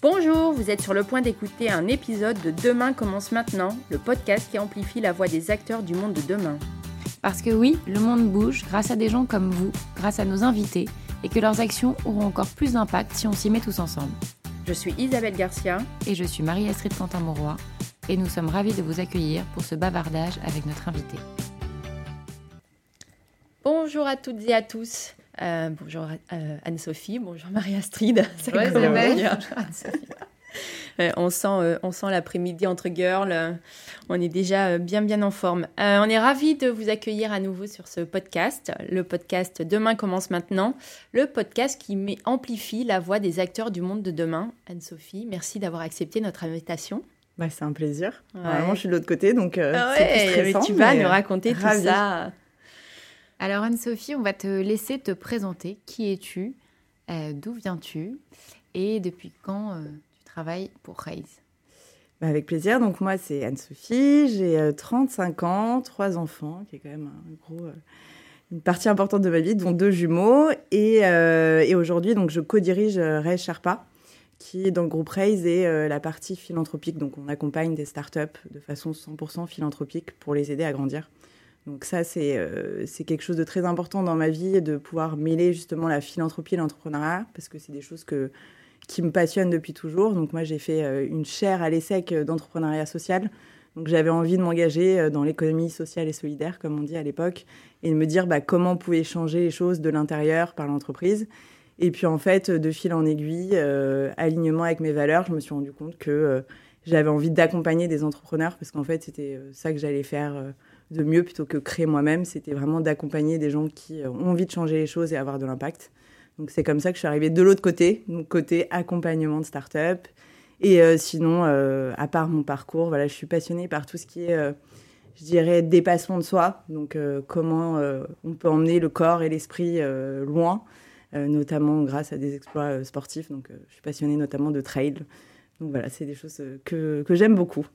Bonjour, vous êtes sur le point d'écouter un épisode de Demain commence maintenant, le podcast qui amplifie la voix des acteurs du monde de demain. Parce que oui, le monde bouge grâce à des gens comme vous, grâce à nos invités, et que leurs actions auront encore plus d'impact si on s'y met tous ensemble. Je suis Isabelle Garcia. Et je suis Marie-Astrid Quentin-Mauroy, et nous sommes ravis de vous accueillir pour ce bavardage avec notre invité. Bonjour à toutes et à tous. Euh, bonjour euh, Anne-Sophie, bonjour Marie-Astrid. Euh, on sent, euh, on sent l'après-midi entre girls. on est déjà bien, bien en forme. on est ravis de vous accueillir à nouveau sur ce podcast, le podcast Demain commence maintenant, le podcast qui met, amplifie la voix des acteurs du monde de demain. Anne-Sophie, merci d'avoir accepté notre invitation. Bah, c'est un plaisir. Vraiment, je suis de l'autre côté, donc ah c'est Tu vas nous raconter tout ça. Alors Anne-Sophie, on va te laisser te présenter. Qui es-tu? Euh, D'où viens-tu? Et depuis quand euh, tu travailles pour Raise? Bah, Avec plaisir. Donc moi, c'est Anne-Sophie. J'ai 35 euh, ans, trois enfants, qui est quand même une partie importante de ma vie, dont deux jumeaux. Et, aujourd'hui, donc, je co-dirige Raise Sherpa qui est dans le groupe Raise et la partie philanthropique. Donc, on accompagne des startups de façon 100% philanthropique pour les aider à grandir. Donc ça, euh, c'est quelque chose de très important dans ma vie, de pouvoir mêler justement la philanthropie et l'entrepreneuriat, parce que c'est des choses que, qui me passionnent depuis toujours. Donc moi, j'ai fait euh, une chaire à l'ESSEC d'entrepreneuriat social. Donc j'avais envie de m'engager euh, dans l'économie sociale et solidaire, comme on dit à l'époque, et de me dire bah, comment on pouvait changer les choses de l'intérieur par l'entreprise. Et puis en fait, de fil en aiguille, alignement avec mes valeurs, je me suis rendu compte que j'avais envie d'accompagner des entrepreneurs, parce qu'en fait, c'était ça que j'allais faire de mieux plutôt que créer moi-même. C'était vraiment d'accompagner des gens qui euh, ont envie de changer les choses et avoir de l'impact. Donc c'est comme ça que je suis arrivée de l'autre côté, côté accompagnement de start-up. Et euh, sinon, euh, à part mon parcours, voilà, je suis passionnée par tout ce qui est, je dirais, dépassement de soi. Donc comment on peut emmener le corps et l'esprit loin, notamment grâce à des exploits sportifs. Donc je suis passionnée notamment de trail. Donc voilà, c'est des choses que, que j'aime beaucoup.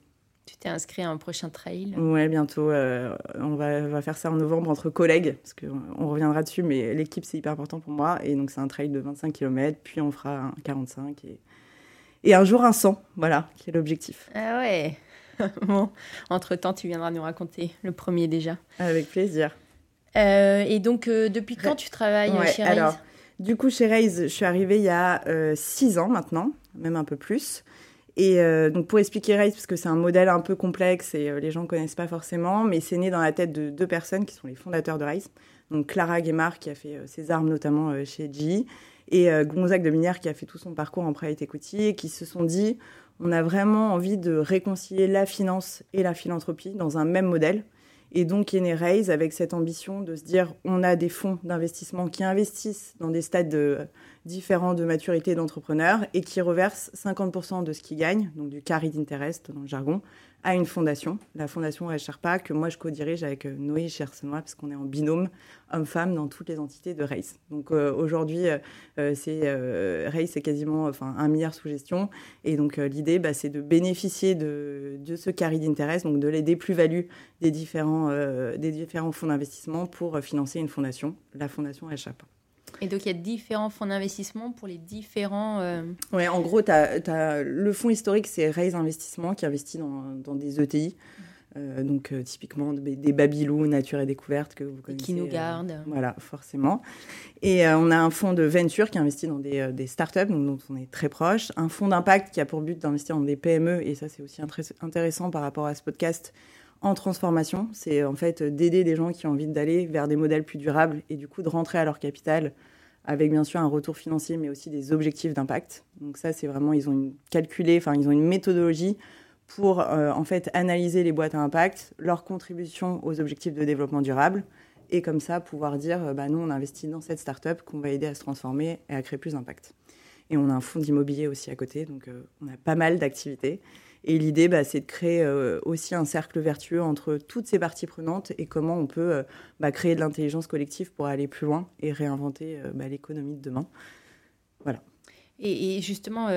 Tu t'es inscrit à un prochain trail Ouais, bientôt. Euh, on, va, va, faire ça en novembre entre collègues, parce qu'on reviendra dessus, mais l'équipe, c'est hyper important pour moi. Et donc, c'est un trail de 25 km, puis on fera un 45 et, et un jour un 100, voilà, qui est l'objectif. Ah ouais Bon, entre-temps, tu viendras nous raconter le premier déjà. Avec plaisir. Euh, et donc, euh, depuis quand tu travailles chez Raise alors, Du coup, chez Raise, je suis arrivée il y a 6 ans maintenant, même un peu plus. Et euh, donc pour expliquer Race, parce que c'est un modèle un peu complexe et euh, les gens ne connaissent pas forcément, mais c'est né dans la tête de deux personnes qui sont les fondateurs de Race. Donc Clara Guémard qui a fait euh, ses armes notamment chez GE et Gonzague de Minière qui a fait tout son parcours en private equity et qui se sont dit on a vraiment envie de réconcilier la finance et la philanthropie dans un même modèle. Et donc, né Raise avec cette ambition de se dire on a des fonds d'investissement qui investissent dans des stades de, différents de maturité d'entrepreneurs et qui reversent 50% de ce qu'ils gagnent, donc du carry d'interest dans le jargon, à une fondation, la fondation Sherpa, que moi je co-dirige avec euh, Noé Chersenois, parce qu'on est en binôme homme-femme dans toutes les entités de Race. Donc euh, aujourd'hui, euh, c'est Race, c'est quasiment un milliard sous gestion. Et donc l'idée, bah, c'est de bénéficier de, ce carry d'interest, donc de l'aider plus-value des différents, des différents fonds d'investissement pour financer une fondation, la fondation Sherpa. Et donc, il y a différents fonds d'investissement pour les différents. Euh, Oui, en gros, as, le fonds historique, c'est Raise Investissement qui investit dans, dans des ETI. Euh, donc, euh, typiquement, des Babylou, Nature et Découverte que vous connaissez. qui nous gardent. voilà, forcément. Et on a un fonds de venture qui investit dans des, des startups, donc, dont on est très proche. Un fonds d'impact qui a pour but d'investir dans des PME, et ça, c'est aussi intéressant par rapport à ce podcast en transformation. C'est en fait d'aider des gens qui ont envie d'aller vers des modèles plus durables et du coup de rentrer à leur capital avec bien sûr un retour financier, mais aussi des objectifs d'impact. Donc ça, c'est vraiment, ils ont une calculé, enfin, ils ont une méthodologie pour euh, en fait analyser les boîtes à impact, leur contribution aux objectifs de développement durable, et comme ça pouvoir dire, euh, bah, nous, on investit dans cette start-up qu'on va aider à se transformer et à créer plus d'impact. Et on a un fonds d'immobilier aussi à côté, donc euh, on a pas mal d'activités. Et l'idée, bah, c'est de créer euh, aussi un cercle vertueux entre toutes ces parties prenantes et comment on peut euh, bah, créer de l'intelligence collective pour aller plus loin et réinventer euh, bah, l'économie de demain. Voilà. Et, justement,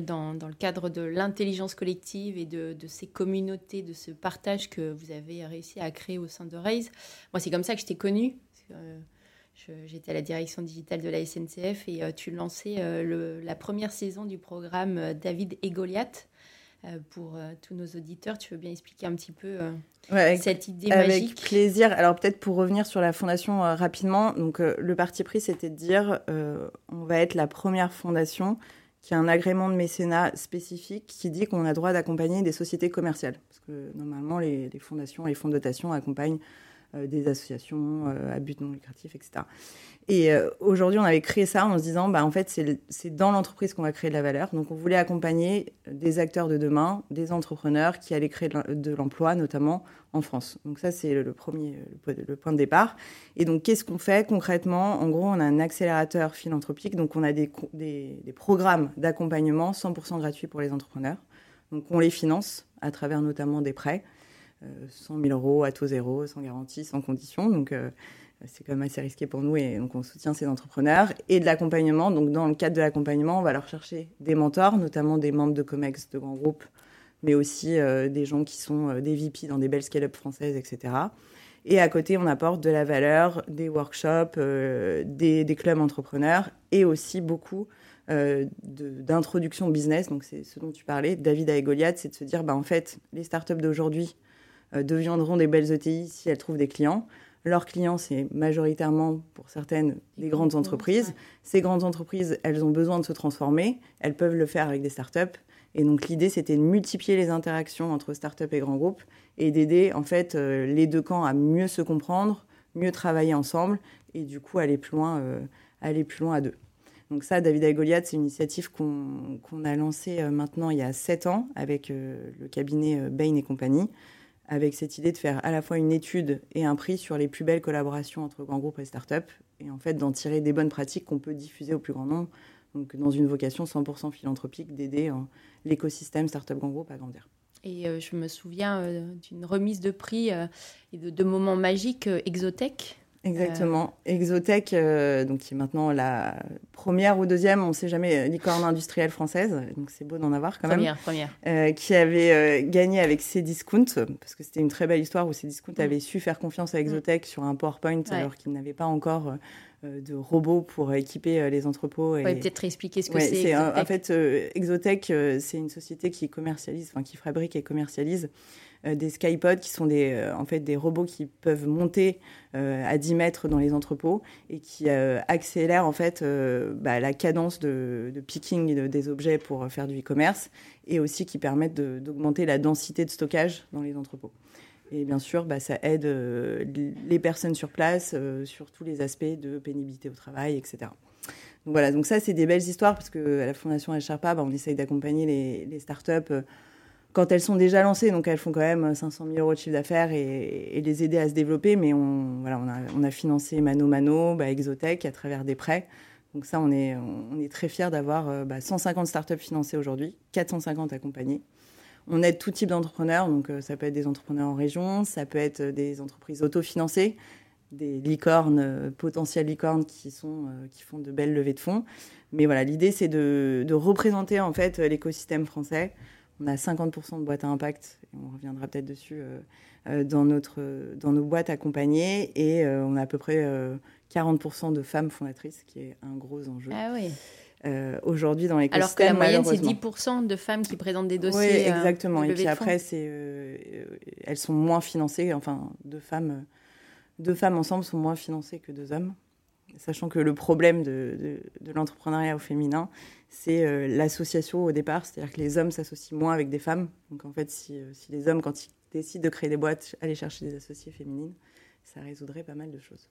dans, le cadre de l'intelligence collective et de, de, ces communautés, de ce partage que vous avez réussi à créer au sein de Raise, moi, c'est comme ça que je t'ai connue J'étais à la direction digitale de la SNCF et tu lançais la première saison du programme David et Goliath. Pour tous nos auditeurs, tu veux bien expliquer un petit peu cette idée magique? Avec plaisir. Alors peut-être pour revenir sur la fondation rapidement, donc le parti pris c'était de dire on va être la première fondation qui a un agrément de mécénat spécifique qui dit qu'on a droit d'accompagner des sociétés commerciales. Parce que normalement, les, les fondations et les fonds de dotation accompagnent euh, des associations euh, à but non lucratif, etc. Et euh, aujourd'hui, on avait créé ça en se disant, bah, en fait, c'est dans l'entreprise qu'on va créer de la valeur. Donc, on voulait accompagner des acteurs de demain, des entrepreneurs qui allaient créer de l'emploi, notamment en France. Donc, ça, c'est le premier le point de départ. Et donc, qu'est-ce qu'on fait concrètement? En gros, on a un accélérateur philanthropique. Donc, on a des, des programmes d'accompagnement 100% gratuits pour les entrepreneurs. Donc, on les finance à travers notamment des prêts. 100 000 euros à taux zéro, sans garantie, sans condition. Donc, euh, c'est quand même assez risqué pour nous et donc on soutient ces entrepreneurs. Et de l'accompagnement, donc dans le cadre de l'accompagnement, on va leur chercher des mentors, notamment des membres de COMEX, de grands groupes, mais aussi euh, des gens qui sont euh, des VP dans des belles scale-up françaises, etc. Et à côté, on apporte de la valeur, des workshops, des, clubs entrepreneurs et aussi beaucoup d'introduction business. Donc c'est ce dont tu parlais, David et Goliath, c'est de se dire, bah, en fait, les startups d'aujourd'hui, deviendront des belles ETI si elles trouvent des clients. Leurs clients, c'est majoritairement, pour certaines, des grandes entreprises. Ces grandes entreprises, elles ont besoin de se transformer. Elles peuvent le faire avec des startups. Et donc l'idée, c'était de multiplier les interactions entre startups et grands groupes et d'aider en fait euh, les deux camps à mieux se comprendre, mieux travailler ensemble et du coup aller plus loin, euh, aller plus loin à deux. Donc ça, David et Goliath, c'est une initiative qu'on a lancée maintenant il y a sept ans avec le cabinet Bain et compagnie avec cette idée de faire à la fois une étude et un prix sur les plus belles collaborations entre grands groupes et startups, et en fait d'en tirer des bonnes pratiques qu'on peut diffuser au plus grand nombre, donc dans une vocation 100% philanthropique d'aider hein, l'écosystème startup grand groupe à grandir. Et euh, je me souviens euh, d'une remise de prix euh, et de, moments magiques Exotech Exactement. Euh... Exotech, euh, donc qui est maintenant la première ou deuxième, on ne sait jamais, licorne industrielle française, donc c'est beau d'en avoir quand première, même. Première, euh, qui avait euh, gagné avec Cdiscount, parce que c'était une très belle histoire où Cdiscount mmh. avait su faire confiance à Exotech mmh. sur un PowerPoint ouais. alors qu'il n'avait pas encore euh, de robots pour équiper les entrepôts. Et... peut-être expliquer ce que ouais, c'est. En fait, Exotech, c'est une société qui commercialise, enfin qui fabrique et commercialise euh, des skypods qui sont des, euh, en fait des robots qui peuvent monter euh, à 10 mètres dans les entrepôts et qui accélèrent en fait bah, la cadence de, picking de, des objets pour faire du e-commerce et aussi qui permettent d'augmenter la densité de stockage dans les entrepôts. Et bien sûr, bah, ça aide euh, les personnes sur place euh, sur tous les aspects de pénibilité au travail, etc. Donc voilà, donc ça, c'est des belles histoires parce qu'à la Fondation HRPA, bah, on essaye d'accompagner les, startups euh, quand elles sont déjà lancées, donc elles font quand même 500 000 euros de chiffre d'affaires et, les aider à se développer. Mais on, voilà, on, a, financé Mano Mano, bah, Exotech à travers des prêts. Donc ça, on est, on est très fiers d'avoir euh, bah, 150 startups financées aujourd'hui, 450 accompagnées. On aide tout type d'entrepreneurs, donc euh, ça peut être des entrepreneurs en région, ça peut être des entreprises autofinancées, des licornes, euh, potentielles licornes qui, sont, euh, qui font de belles levées de fonds. Mais voilà, l'idée c'est de, de, représenter en fait l'écosystème français. On a 50% de boîtes à impact, et on reviendra peut-être dessus, euh, dans, notre, dans nos boîtes accompagnées, et euh, on a à peu près 40% de femmes fondatrices, qui est un gros enjeu. Ah oui euh, aujourd'hui dans l'écosystème. Alors que la moyenne, c'est 10% de femmes qui présentent des dossiers. Oui, exactement. Euh, et puis après, c'est, euh, elles sont moins financées. Enfin, deux femmes, deux femmes ensemble sont moins financées que deux hommes. Sachant que le problème de, de, de l'entrepreneuriat au féminin, c'est euh, l'association au départ. C'est-à-dire que les hommes s'associent moins avec des femmes. Donc en fait, si, si les hommes, quand ils décident de créer des boîtes, aller chercher des associés féminines, ça résoudrait pas mal de choses.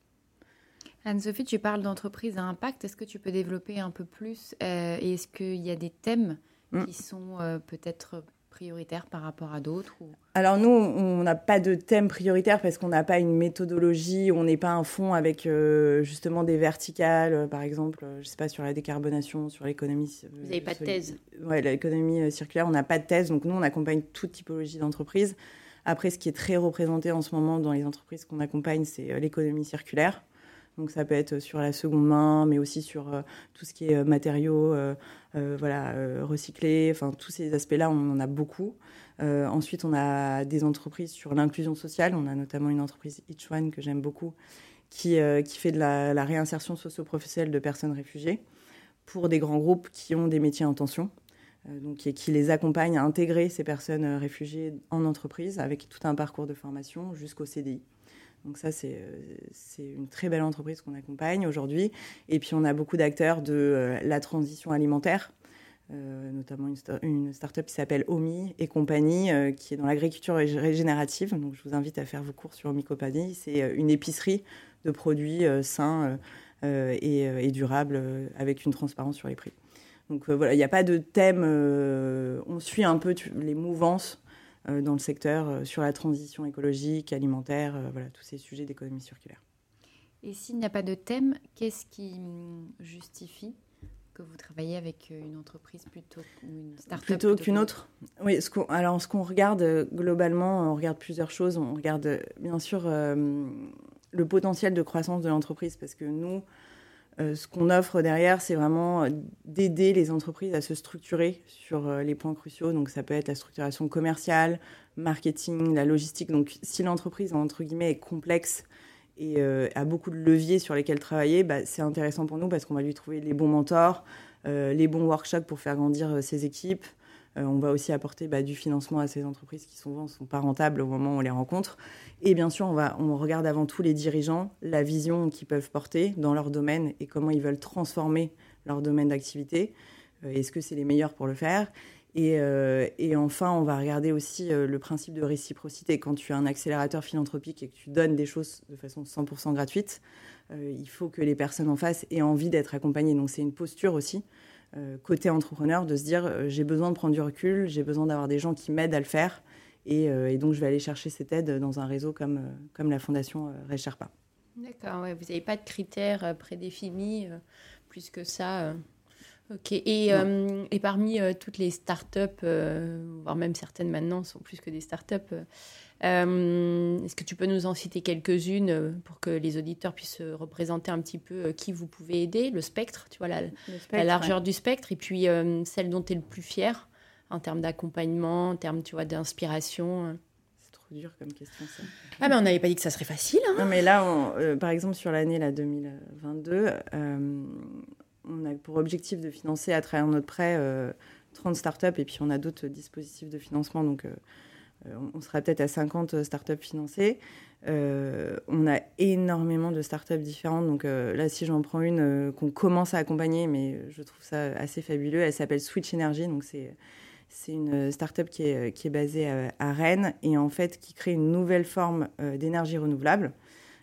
Anne-Sophie, tu parles d'entreprise à impact. Est-ce que tu peux développer un peu plus euh, Et est-ce qu'il y a des thèmes mmh. qui sont euh, peut-être prioritaires par rapport à d'autres ou... Alors nous, on n'a pas de thème prioritaire parce qu'on n'a pas une méthodologie, on n'est pas un fonds avec euh, justement des verticales, euh, par exemple, euh, je sais pas, sur la décarbonation, sur l'économie... Vous n'avez pas de thèse Oui, l'économie circulaire, on n'a pas de thèse, donc nous, on accompagne toute typologie d'entreprise. Après, ce qui est très représenté en ce moment dans les entreprises qu'on accompagne, c'est l'économie circulaire. Donc ça peut être sur la seconde main, mais aussi sur euh, tout ce qui est matériaux euh, euh, voilà, recyclés. Enfin, tous ces aspects-là, on en a beaucoup. ensuite, on a des entreprises sur l'inclusion sociale. On a notamment une entreprise Each One que j'aime beaucoup, qui, fait de la, la réinsertion socio-professionnelle de personnes réfugiées pour des grands groupes qui ont des métiers en tension. Donc, et qui les accompagne à intégrer ces personnes réfugiées en entreprise avec tout un parcours de formation jusqu'au CDI. Donc ça, c'est une très belle entreprise qu'on accompagne aujourd'hui. Et puis, on a beaucoup d'acteurs de la transition alimentaire, euh, notamment une, start-up qui s'appelle Omi et compagnie, euh, qui est dans l'agriculture régénérative. Donc, je vous invite à faire vos cours sur Omi Compagnie. C'est euh, une épicerie de produits sains et, durables avec une transparence sur les prix. Donc voilà, il n'y a pas de thème. on suit un peu les mouvances dans le secteur sur la transition écologique, alimentaire, voilà, tous ces sujets d'économie circulaire. Et s'il n'y a pas de thème, qu'est-ce qui hum, justifie que vous travaillez avec euh, une entreprise plutôt une start-up Plutôt, qu'une autre? Oui, ce alors ce qu'on regarde euh, globalement, on regarde plusieurs choses. On regarde euh, bien sûr le potentiel de croissance de l'entreprise parce que nous, ce qu'on offre derrière, c'est vraiment d'aider les entreprises à se structurer sur les points cruciaux. Donc ça peut être la structuration commerciale, marketing, la logistique. Donc si l'entreprise, entre guillemets, est complexe, et euh, a beaucoup de leviers sur lesquels travailler, bah, c'est intéressant pour nous parce qu'on va lui trouver les bons mentors, euh, les bons workshops pour faire grandir euh, ses équipes. On va aussi apporter bah, du financement à ces entreprises qui souvent ne sont pas rentables au moment où on les rencontre. Et bien sûr, on, va, on regarde avant tout les dirigeants, la vision qu'ils peuvent porter dans leur domaine et comment ils veulent transformer leur domaine d'activité. Est-ce que c'est les meilleurs pour le faire? Euh, et, enfin, on va regarder aussi euh, le principe de réciprocité. Quand tu as un accélérateur philanthropique et que tu donnes des choses de façon 100% gratuite, euh, il faut que les personnes en face aient envie d'être accompagnées. Donc c'est une posture aussi, côté entrepreneur, de se dire j'ai besoin de prendre du recul, j'ai besoin d'avoir des gens qui m'aident à le faire. Et, donc je vais aller chercher cette aide dans un réseau comme, comme la Fondation Recherpa. D'accord, ouais, vous n'avez pas de critères prédéfinis plus que ça Ok, et, euh, et parmi euh, toutes les startups, euh, voire même certaines maintenant sont plus que des startups, est-ce que tu peux nous en citer quelques-unes pour que les auditeurs puissent représenter un petit peu qui vous pouvez aider, le spectre, tu vois, la, la largeur du spectre, et puis celle dont tu es le plus fier en termes d'accompagnement, en termes tu vois, d'inspiration C'est trop dur comme question ça. Ah mais on n'avait pas dit que ça serait facile. Hein. non mais là, par exemple sur l'année 2022, on a pour objectif de financer à travers notre prêt 30 euh, startups et puis on a d'autres dispositifs de financement. Donc, euh, euh, on sera peut-être à 50 startups financées. on a énormément de startups différentes. Donc là, si j'en prends une qu'on commence à accompagner, mais je trouve ça assez fabuleux, elle s'appelle Switch Energy. C'est une startup qui est, qui est basée à, Rennes et en fait qui crée une nouvelle forme d'énergie renouvelable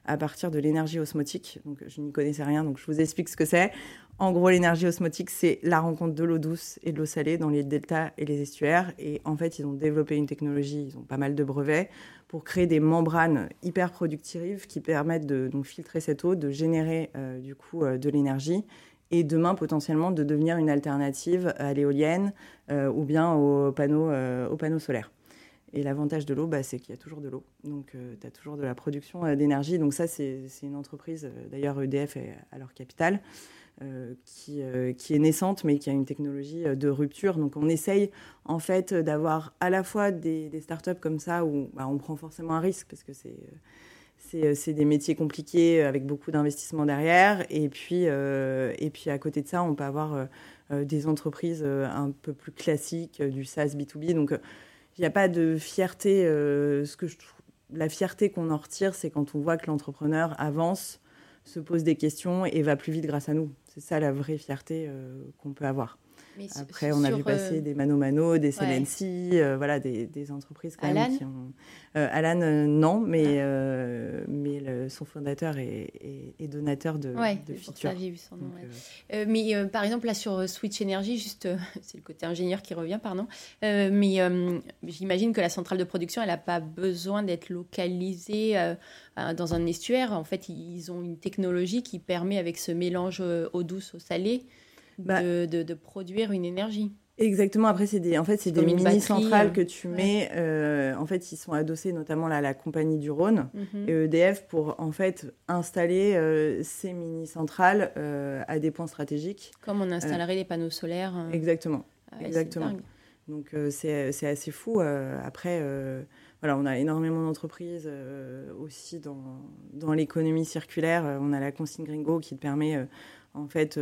à partir de l'énergie osmotique. Donc je n'y connaissais rien, donc je vous explique ce que c'est. En gros, l'énergie osmotique, c'est la rencontre de l'eau douce et de l'eau salée dans les deltas et les estuaires. Et en fait, ils ont développé une technologie, ils ont pas mal de brevets, pour créer des membranes hyper productives qui permettent de filtrer cette eau, de générer euh, du coup euh, de l'énergie et demain potentiellement de devenir une alternative à l'éolienne euh, ou bien aux panneaux solaires. Et l'avantage de l'eau, bah, c'est qu'il y a toujours de l'eau. Donc, tu as toujours de la production d'énergie. Donc, ça, c'est une entreprise, d'ailleurs, EDF est à leur capital, euh, qui, euh, qui, est naissante, mais qui a une technologie euh, de rupture. Donc on essaye en fait d'avoir à la fois des, des, startups comme ça où bah, on prend forcément un risque parce que c'est c'est des métiers compliqués avec beaucoup d'investissements derrière. Et puis, et puis à côté de ça, on peut avoir des entreprises un peu plus classiques, du SaaS B2B. Donc il n'y a pas de fierté. je, la fierté qu'on en retire, c'est quand on voit que l'entrepreneur avance, se pose des questions et va plus vite grâce à nous. C'est ça la vraie fierté euh, qu'on peut avoir. Après, on a vu passer euh, des Mano Mano, des Celency, euh, voilà, des, des, entreprises quand Alan même qui ont. Alan, non, mais, ah. mais son fondateur est, est, donateur de, ouais, de features. vu son nom, mais par exemple, là sur Switch Energy, juste, c'est le côté ingénieur qui revient, pardon. mais j'imagine que la centrale de production, elle n'a pas besoin d'être localisée dans un estuaire. En fait, ils ont une technologie qui permet, avec ce mélange eau douce, eau salée, bah, de, produire une énergie. Exactement. Après, c'est des, en fait, c'est des mini centrales euh, que tu mets. Euh, en fait, ils sont adossés notamment à la compagnie du Rhône mhm. et EDF pour en fait installer euh, ces mini centrales à des points stratégiques. Comme on installerait des panneaux solaires. Exactement. Ah exactement. Donc c'est assez fou. après voilà, on a énormément d'entreprises aussi dans, dans l'économie circulaire. On a la consigne Gringo qui te permet en fait,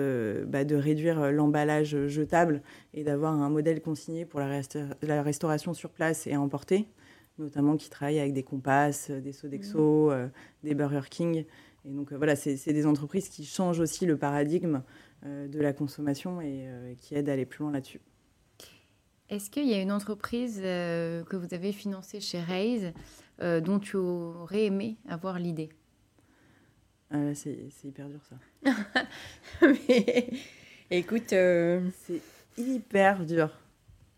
bah, de réduire l'emballage jetable et d'avoir un modèle consigné pour la, la, restauration sur place et à emporter, notamment qui travaille avec des Compas, des Sodexo, mmh. des Burger King. Et donc voilà, c'est des entreprises qui changent aussi le paradigme de la consommation et qui aident à aller plus loin là-dessus. Est-ce qu'il y a une entreprise euh, que vous avez financée chez Raise euh, dont tu aurais aimé avoir l'idée? Euh, C'est hyper dur ça. Mais écoute, c'est hyper dur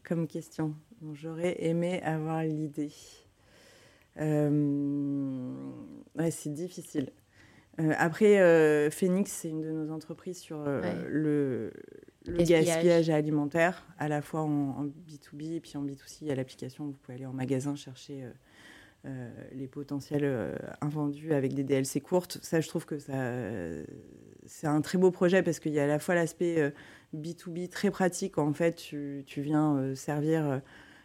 comme question. J'aurais aimé avoir l'idée. Ouais, c'est difficile. après, Phoenix, c'est une de nos entreprises sur le, le gaspillage. alimentaire, à la fois en, B2B et puis en B2C. Il y a l'application, vous pouvez aller en magasin chercher euh, euh, les potentiels euh, invendus avec des DLC courtes. Ça, je trouve que c'est un très beau projet parce qu'il y a à la fois l'aspect B2B très pratique. En fait, tu, viens servir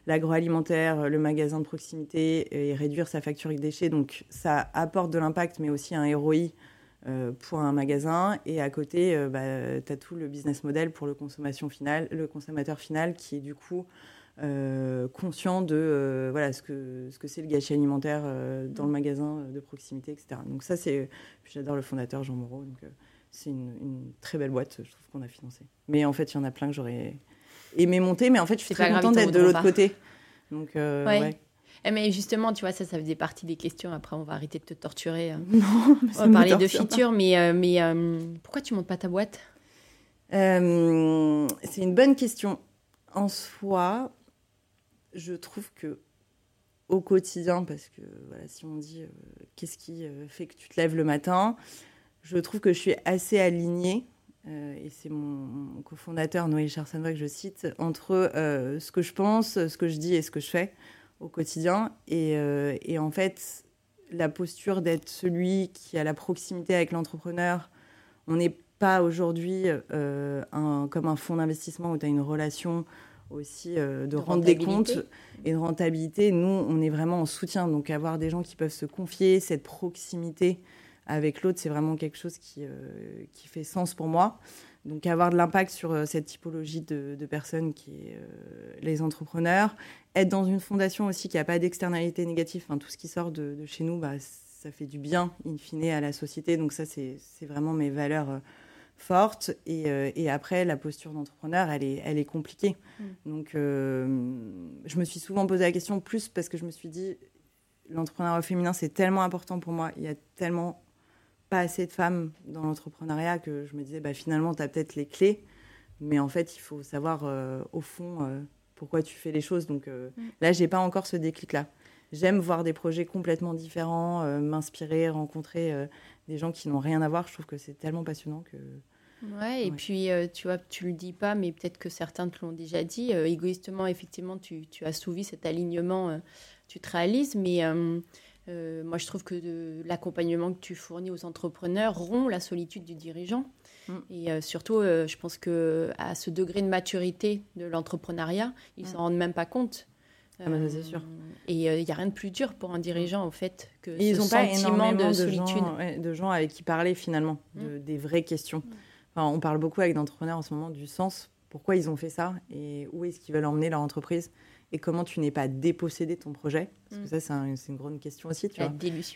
l'agroalimentaire, le magasin de proximité et réduire sa facture avec déchets. Donc, ça apporte de l'impact, mais aussi un ROI euh, pour un magasin. Et à côté, euh, bah, tu as tout le business model pour le, consommation final, le consommateur final qui est du coup euh, conscient de voilà, ce que c'est ce que le gâchis alimentaire dans le magasin de proximité, etc. Donc ça, c'est... J'adore le fondateur Jean Moreau. Donc c'est une, très belle boîte, je trouve, qu'on a financée. Mais en fait, il y en a plein que j'aurais aimé monter. Mais en fait, je suis très contente d'être de l'autre côté. Donc, ouais. Eh, mais justement, tu vois, ça, ça faisait partie des questions. Après, on va arrêter de te torturer. Hein. Non, on va parler de features, mais, euh, mais euh, pourquoi tu montes pas ta boîte? Euh, C'est une bonne question. En soi, je trouve que au quotidien, parce que voilà, si on dit qu'est-ce qui fait que tu te lèves le matin, je trouve que je suis assez alignée. et c'est mon, cofondateur Noé Charsanva que je cite, entre ce que je pense, ce que je dis et ce que je fais au quotidien. Euh, et, en fait, la posture d'être celui qui a la proximité avec l'entrepreneur, on n'est pas aujourd'hui euh, comme un fonds d'investissement où tu as une relation aussi euh, de, rendre des comptes et de rentabilité. Nous, on est vraiment en soutien. Donc avoir des gens qui peuvent se confier, cette proximité avec l'autre, c'est vraiment quelque chose qui, qui fait sens pour moi. Donc avoir de l'impact sur euh, cette typologie de, personnes qui est euh, les entrepreneurs. Être dans une fondation aussi qui n'a pas d'externalité négative. Enfin, tout ce qui sort de, chez nous, bah, ça fait du bien, in fine, à la société. Donc ça, c'est vraiment mes valeurs euh, fortes. Et, après, la posture d'entrepreneur, elle est, elle est compliquée. Mm. Donc je me suis souvent posé la question, plus parce que je me suis dit, l'entrepreneuriat féminin, c'est tellement important pour moi. Il y a tellement pas assez de femmes dans l'entrepreneuriat que je me disais, bah, finalement, tu as peut-être les clés, mais en fait, il faut savoir euh, au fond euh, pourquoi tu fais les choses. Donc euh, mm. là, j'ai pas encore ce déclic-là. J'aime voir des projets complètement différents, m'inspirer, rencontrer des gens qui n'ont rien à voir. Je trouve que c'est tellement passionnant que. Ouais, et puis tu vois, tu le dis pas, mais peut-être que certains te l'ont déjà dit. égoïstement, effectivement, tu, tu, as souvi cet alignement, tu te réalises, mais euh, moi, je trouve que l'accompagnement que tu fournis aux entrepreneurs rompt la solitude du dirigeant. Mm. Et euh, surtout, euh, je pense que à ce degré de maturité de l'entrepreneuriat, ils ne mm. s'en rendent même pas compte. Ah bah, c'est sûr. Et il n'y a rien de plus dur pour un dirigeant, au fait, que ce ils ont sentiment de, solitude. Gens, de gens avec qui parler, finalement, de, mm. des vraies questions. On parle beaucoup avec d'entrepreneurs en ce moment du sens. Pourquoi ils ont fait ça et où est-ce qu'ils veulent emmener leur entreprise et comment tu n'es pas dépossédé de ton projet Parce que mm. ça, c'est une grande question aussi. Tu, vois.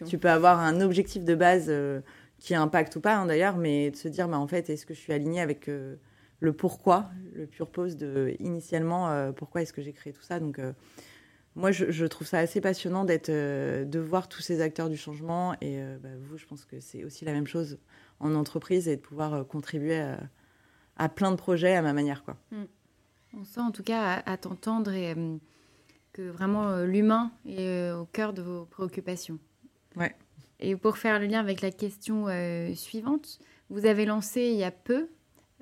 tu peux avoir un objectif de base euh, qui impacte ou pas, hein, d'ailleurs, mais de se dire, bah, en fait, est-ce que je suis aligné avec euh, le pourquoi, le pur pose de initialement, euh, pourquoi est-ce que j'ai créé tout ça Donc, moi, je, trouve ça assez passionnant d'être, de voir tous ces acteurs du changement. Et bah, vous, je pense que c'est aussi la même chose en entreprise et de pouvoir contribuer à, plein de projets à ma manière. quoi. Mm. On sent en tout cas à, t'entendre euh, que vraiment euh, l'humain est euh, au cœur de vos préoccupations. Ouais. Et pour faire le lien avec la question suivante, vous avez lancé il y a peu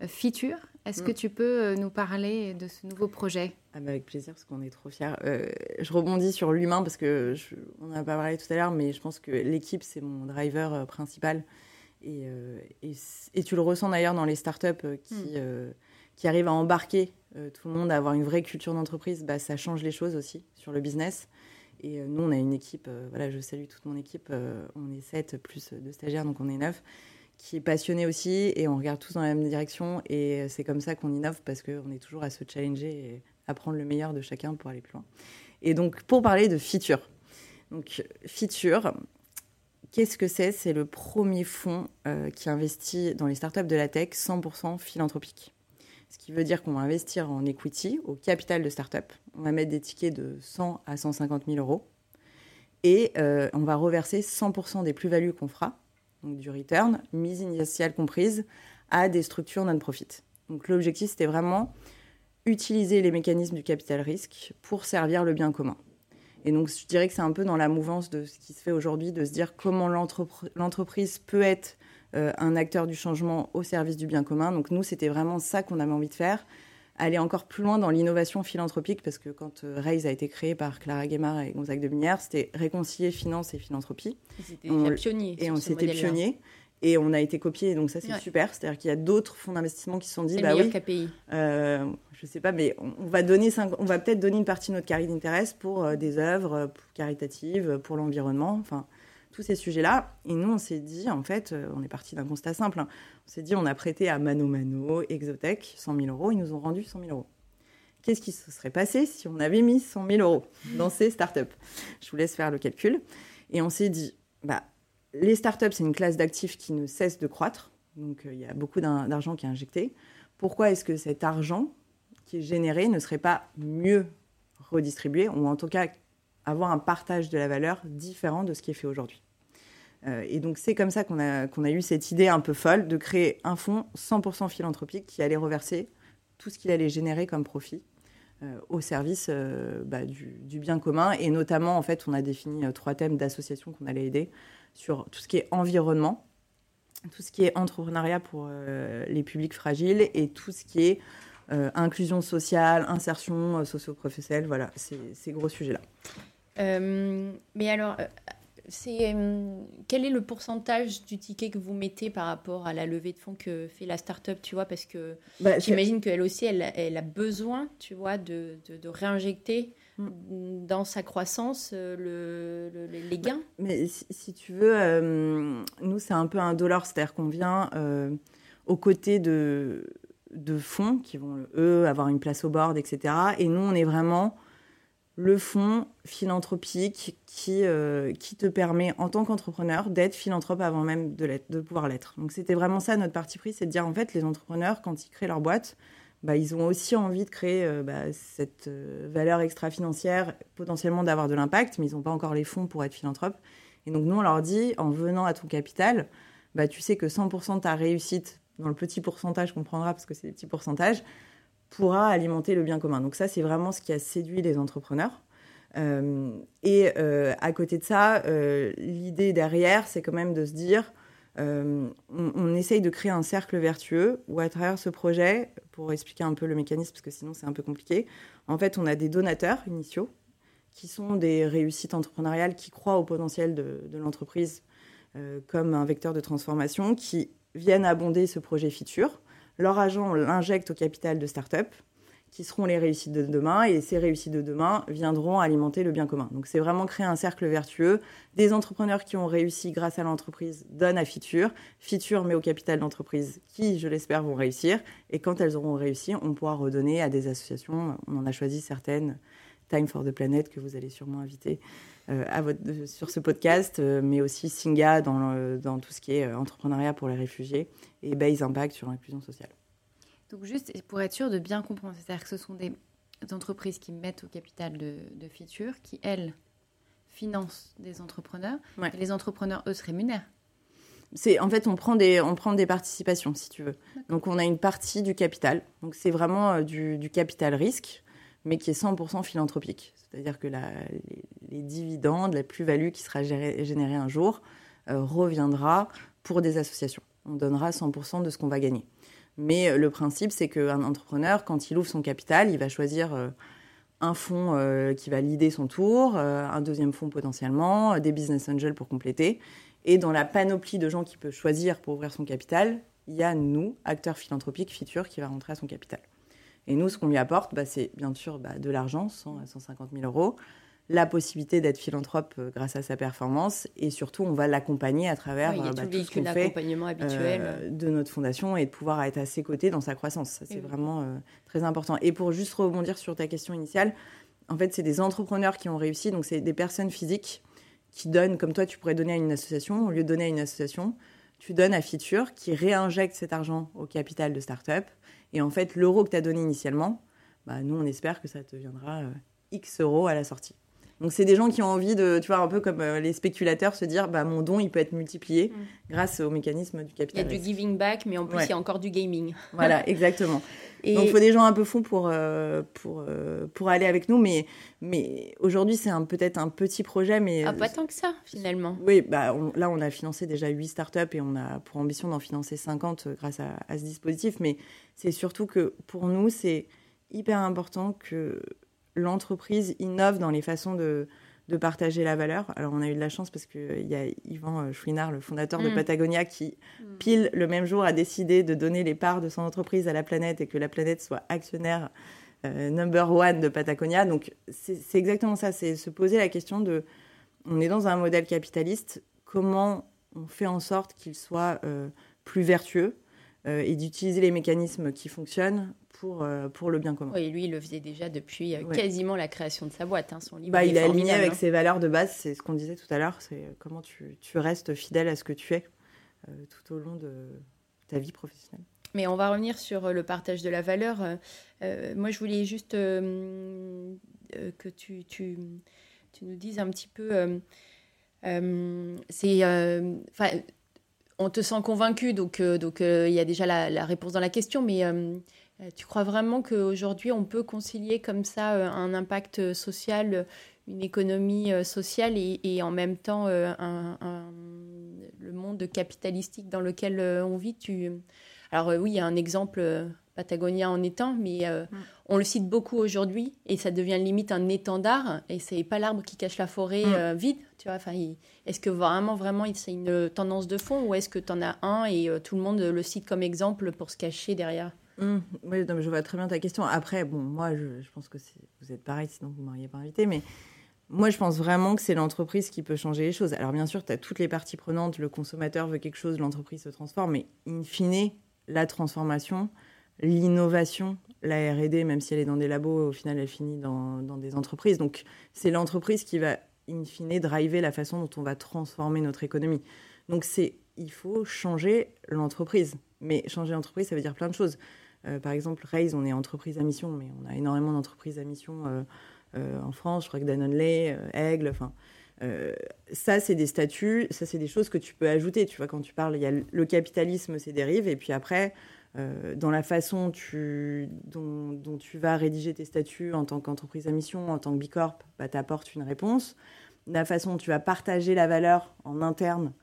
Feature. Est-ce que mm. tu peux nous parler de ce nouveau projet? Ah bah, Avec plaisir, parce qu'on est trop fiers. je rebondis sur l'humain, parce que on n'a pas parlé tout à l'heure, mais je pense que l'équipe, c'est mon driver principal. Et, et, tu le ressens d'ailleurs dans les startups qui, mm. qui arrivent à embarquer euh, tout le monde à avoir une vraie culture d'entreprise, bah, ça change les choses aussi sur le business. Et nous, on a une équipe, voilà, je salue toute mon équipe, on est sept plus de stagiaires, donc on est neuf, qui est passionnée aussi, et on regarde tous dans la même direction, et c'est comme ça qu'on innove, parce qu'on est toujours à se challenger et à prendre le meilleur de chacun pour aller plus loin. Et donc, pour parler de Feature. Donc, Feature, qu'est-ce que c'est? C'est le premier fonds qui investit dans les startups de la tech 100% philanthropique. Ce qui veut dire qu'on va investir en equity, au capital de start-up. On va mettre des tickets de 100 à 150 000 euros. Et euh, on va reverser 100% des plus-values qu'on fera, donc du return, mise initiale comprise, à des structures non-profit. Donc l'objectif, c'était vraiment utiliser les mécanismes du capital risque pour servir le bien commun. Et donc je dirais que c'est un peu dans la mouvance de ce qui se fait aujourd'hui, de se dire comment l'entreprise peut être euh, un acteur du changement au service du bien commun. Donc nous, c'était vraiment ça qu'on avait envie de faire, aller encore plus loin dans l'innovation philanthropique, parce que quand euh, Raise a été créé par Clara Guémard et Gonzague de Minière, c'était réconcilier finance et philanthropie. C'était pionnier. Et on s'était pionnier. Et on a été copié, donc ça c'est super. C'est-à-dire qu'il y a d'autres fonds d'investissement qui se sont dit, bah oui, KPI. Euh, je sais pas, mais on, va donner, on va peut-être donner une partie de notre carré d'intérêt pour euh, des œuvres caritatives, pour l'environnement. Enfin, tous ces sujets-là. Et nous, on s'est dit, en fait, euh, on est parti d'un constat simple. Hein. On s'est dit, on a prêté à Mano Mano, Exotech, 100 000 euros. Ils nous ont rendu 100 000 euros. Qu'est-ce qui se serait passé si on avait mis 100 000 euros dans ces startups? Je vous laisse faire le calcul. Et on s'est dit, bah, les startups, c'est une classe d'actifs qui ne cesse de croître. Donc, euh, il y a beaucoup d'argent qui est injecté. Pourquoi est-ce que cet argent qui est généré ne serait pas mieux redistribué, ou en tout cas avoir un partage de la valeur différent de ce qui est fait aujourd'hui? Euh, et donc c'est comme ça qu'on a, eu cette idée un peu folle de créer un fonds 100% philanthropique qui allait reverser tout ce qu'il allait générer comme profit euh, au service bah, du, du, bien commun. Et notamment, en fait, on a défini trois thèmes d'associations qu'on allait aider sur tout ce qui est environnement, tout ce qui est entrepreneuriat pour les publics fragiles et tout ce qui est inclusion sociale, insertion socio-professionnelle. Voilà, ces gros sujets-là. Euh, mais alors, euh, c'est euh, quel est le pourcentage du ticket que vous mettez par rapport à la levée de fonds que fait la start-up, tu vois? Parce que bah, j'imagine qu'elle aussi, elle, elle, a besoin, tu vois, de, de, réinjecter. Dans sa croissance le, les gains. Bah, mais si, tu veux, nous, c'est un peu un dollar, c'est-à-dire qu'on vient aux côtés de, de fonds qui vont, eux, avoir une place au board, etc. Et nous, on est vraiment le fonds philanthropique qui, euh, qui te permet, en tant qu'entrepreneur, d'être philanthrope avant même de, de pouvoir l'être. Donc c'était vraiment ça notre parti pris, c'est de dire en fait, les entrepreneurs, quand ils créent leur boîte, bah, ils ont aussi envie de créer euh, bah, cette euh, valeur extra-financière, potentiellement d'avoir de l'impact, mais ils n'ont pas encore les fonds pour être philanthrope. Et donc nous, on leur dit, en venant à ton capital, bah, tu sais que 100% de ta réussite, dans le petit pourcentage qu'on prendra, parce que c'est des petits pourcentages, pourra alimenter le bien commun. Donc ça, c'est vraiment ce qui a séduit les entrepreneurs. Euh, et à côté de ça, l'idée derrière, c'est quand même de se dire, on, on, essaye de créer un cercle vertueux où à travers ce projet, pour expliquer un peu le mécanisme, parce que sinon c'est un peu compliqué, en fait, on a des donateurs initiaux qui sont des réussites entrepreneuriales qui croient au potentiel de, l'entreprise comme un vecteur de transformation, qui viennent abonder ce projet futur leur agent l'injecte au capital de start-up qui seront les réussites de demain et ces réussites de demain viendront alimenter le bien commun. Donc c'est vraiment créer un cercle vertueux. Des entrepreneurs qui ont réussi grâce à l'entreprise donnent à Fiture. Fiture met au capital d'entreprise qui, je l'espère, vont réussir. Et quand elles auront réussi, on pourra redonner à des associations. On en a choisi certaines. Time for the Planet, que vous allez sûrement inviter euh, votre, sur ce podcast, euh, mais aussi Singa dans, dans tout ce qui est euh, entrepreneuriat pour les réfugiés et Base Impact sur l'inclusion sociale. Donc juste pour être sûr de bien comprendre, c'est-à-dire que ce sont des entreprises qui mettent au capital de, de Feature, qui elles financent des entrepreneurs, et les entrepreneurs eux se rémunèrent. C'est en fait on prend des on prend des participations si tu veux. Donc on a une partie du capital. Donc c'est vraiment du, du, capital risque, mais qui est 100% philanthropique. C'est-à-dire que la, les, dividendes, la plus-value qui sera générée un jour euh, reviendra pour des associations. On donnera 100% de ce qu'on va gagner. Mais euh, le principe, c'est qu'un entrepreneur, quand il ouvre son capital, il va choisir euh, un fonds euh, qui va lider son tour, un deuxième fonds potentiellement, des business angels pour compléter. Et dans la panoplie de gens qu'il peut choisir pour ouvrir son capital, il y a nous, acteurs philanthropiques, Fiture, qui va rentrer à son capital. Et nous, ce qu'on lui apporte, bah, c'est bien sûr bah, de l'argent, 100 à 150 000 euros, la possibilité d'être philanthrope euh, grâce à sa performance et surtout on va l'accompagner à travers y a bah, tout, tout ce qu'on fait d'accompagnement habituel euh, de notre fondation et de pouvoir être à ses côtés dans sa croissance. Ça, c'est vraiment euh, très important. Et pour juste rebondir sur ta question initiale, en fait, c'est des entrepreneurs qui ont réussi, donc c'est des personnes physiques qui donnent, comme toi, tu pourrais donner à une association, au lieu de donner à une association, tu donnes à Feature qui réinjecte cet argent au capital de start-up. Et en fait, l'euro que tu as donné initialement, bah, nous, on espère que ça te viendra X euros à la sortie. Donc c'est des gens qui ont envie de, tu vois, un peu comme euh, les spéculateurs, se dire, bah mon don, il peut être multiplié mm. grâce au mécanisme du capital. Il y a du giving back, mais en plus il y a encore du gaming. Voilà, exactement. Et... Donc il faut des gens un peu fous pour euh, pour euh, pour aller avec nous, mais mais aujourd'hui c'est un peut-être un petit projet, mais ah, pas tant que ça finalement. Oui, bah là on a financé déjà 8 startups et on a pour ambition d'en financer 50 grâce à, à ce dispositif, mais c'est surtout que pour nous c'est hyper important que l'entreprise innove dans les façons de, de, partager la valeur. Alors, on a eu de la chance parce qu'il y a Yvan euh, Chouinard, le fondateur de mm. Patagonia, qui, mm. pile le même jour, a décidé de donner les parts de son entreprise à la planète et que la planète soit actionnaire euh, number one de Patagonia. Donc, c'est exactement ça. C'est se poser la question de on est dans un modèle capitaliste, comment on fait en sorte qu'il soit euh, plus vertueux et d'utiliser les mécanismes qui fonctionnent pour, euh, pour le bien commun. Oui, lui, il le faisait déjà depuis euh, quasiment la création de sa boîte. Hein, son livre bah, il est aligné avec hein. ses valeurs de base, c'est ce qu'on disait tout à l'heure, c'est comment tu, tu, restes fidèle à ce que tu es euh, tout au long de ta vie professionnelle. Mais on va revenir sur le partage de la valeur. moi, je voulais juste que tu, tu, tu, nous dises un petit peu... c'est on te sent convaincu, donc donc il y a déjà la, la, réponse dans la question, mais euh, tu crois vraiment qu'aujourd'hui, on peut concilier comme ça euh, un impact social, une économie euh, sociale et, en même temps le monde capitalistique dans lequel on vit? Tu... Alors oui, il y a un exemple Patagonia en étant, mais mm. on le cite beaucoup aujourd'hui et ça devient limite un étendard et c'est pas l'arbre qui cache la forêt mm. vide, tu vois. Enfin, est-ce que vraiment, vraiment, c'est une tendance de fond ou est-ce que tu en as un et tout le monde le cite comme exemple pour se cacher derrière? Mmh. oui, je vois très bien ta question. Après, bon, moi, je, pense que vous êtes pareil, sinon vous ne m'auriez pas invité. Mais moi, je pense vraiment que c'est l'entreprise qui peut changer les choses. Alors, bien sûr, tu as toutes les parties prenantes. Le consommateur veut quelque chose, l'entreprise se transforme. Mais in fine, la transformation, l'innovation, la RD, même si elle est dans des labos, au final, elle finit dans, des entreprises. Donc, c'est l'entreprise qui va, in fine, driver la façon dont on va transformer notre économie. Donc, c'est il faut changer l'entreprise. Mais changer l'entreprise, ça veut dire plein de choses. Euh, par exemple, Raise, on est entreprise à mission, mais on a énormément d'entreprises à mission euh, euh, en France. Je crois que Danone Aigle, enfin. ça, c'est des statuts, ça, c'est des choses que tu peux ajouter. Tu vois, quand tu parles, il y a le capitalisme, ses dérives, et puis après, dans la façon dont, tu vas rédiger tes statuts en tant qu'entreprise à mission, en tant que Bicorp, bah, tu apportes une réponse. La façon dont tu vas partager la valeur en interne,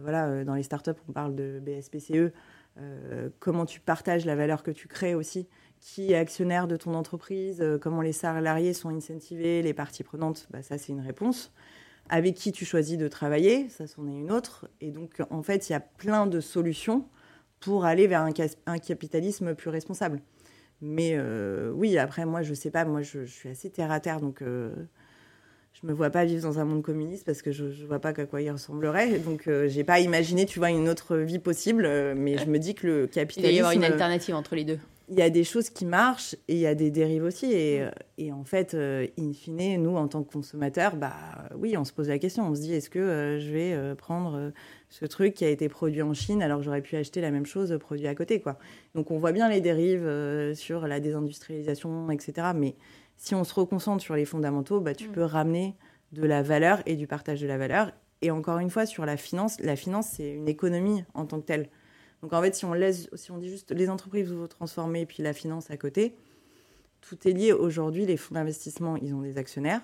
voilà, dans les startups, on parle de BSPCE, comment tu partages la valeur que tu crées aussi, qui est actionnaire de ton entreprise, euh, comment les salariés sont incentivés, les parties prenantes, bah, ça c'est une réponse. Avec qui tu choisis de travailler, ça c'en est une autre. Et donc en fait, il y a plein de solutions pour aller vers un, capitalisme plus responsable. Mais euh, oui, après moi je sais pas, moi je, suis assez terre à terre, donc je me vois pas vivre dans un monde communiste parce que je, je vois pas à quoi il ressemblerait. Donc, euh, j'ai pas imaginé, tu vois, une autre vie possible. Euh, mais je me dis que le capitalisme. Il y avoir une alternative entre les deux. Il y a des choses qui marchent et il y a des dérives aussi. Et, et en fait, euh, in fine, nous, en tant que consommateurs, bah oui, on se pose la question. On se dit, est-ce que je vais prendre ce truc qui a été produit en Chine alors que j'aurais pu acheter la même chose produit à côté, quoi. Donc, on voit bien les dérives sur la désindustrialisation, etc. Mais si on se reconcentre sur les fondamentaux, bah, tu mm. peux ramener de la valeur et du partage de la valeur. Et encore une fois, sur la finance, la finance, c'est une économie en tant que telle. Donc en fait, si on, laisse, si on dit juste les entreprises vont transformer, puis la finance à côté, tout est lié. Aujourd'hui, les fonds d'investissement, ils ont des actionnaires.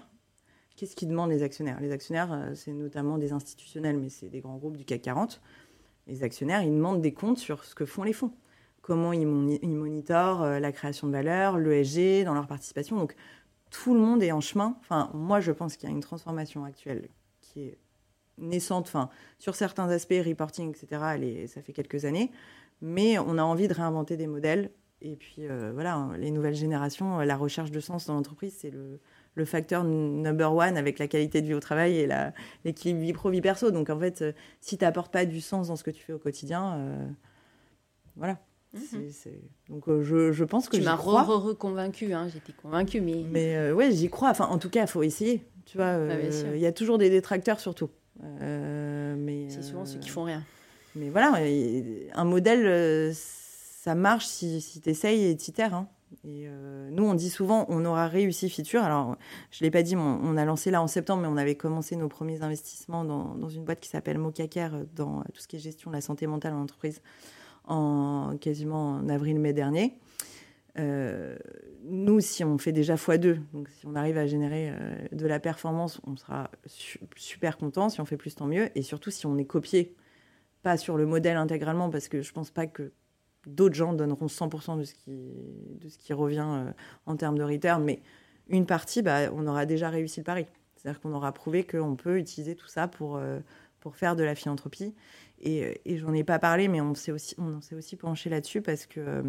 Qu'est-ce qu'ils demandent les actionnaires? Les actionnaires, euh, c'est notamment des institutionnels, mais c'est des grands groupes du CAC 40. Les actionnaires, ils demandent des comptes sur ce que font les fonds comment ils, monitorent euh, la création de valeur, l'ESG dans leur participation. Donc tout le monde est en chemin. Enfin, moi, je pense qu'il y a une transformation actuelle qui est naissante. Enfin, sur certains aspects, reporting, etc., ça fait quelques années. Mais on a envie de réinventer des modèles. Et puis, euh, voilà, les nouvelles générations, la recherche de sens dans l'entreprise, c'est le, facteur number one avec la qualité de vie au travail et l'équilibre vie pro, vie perso. Donc en fait, si tu n'apportes pas du sens dans ce que tu fais au quotidien, voilà. Mhm. Donc je, je, pense que tu m'as reconvaincu, hein, j'étais convaincue, mais. Mais ouais, j'y crois. Enfin, en tout cas, il faut essayer. Tu vois, bah, il y a toujours des détracteurs surtout. mais c'est souvent ceux qui font rien. Mais voilà, un modèle ça marche si, si tu essayes et tu hein. Et euh, nous, on dit souvent, on aura réussi Fiture. Alors, je ne l'ai pas dit, mais on, a lancé là en septembre, mais on avait commencé nos premiers investissements dans, dans une boîte qui s'appelle Mocaker, dans tout ce qui est gestion de la santé mentale en entreprise, en quasiment en avril-mai dernier. Euh, nous, si on fait déjà x2, donc si on arrive à générer euh, de la performance, on sera super content. Si on fait plus, tant mieux. Et surtout, si on est copié, pas sur le modèle intégralement, parce que je pense pas que d'autres gens donneront 100% de ce qui, revient euh, en termes de return, mais une partie, bah, on aura déjà réussi le pari. C'est-à-dire qu'on aura prouvé qu'on peut utiliser tout ça pour, pour faire de la philanthropie. Et, et j'en ai pas parlé, mais on s'est aussi, on s'est aussi penché là-dessus parce que euh,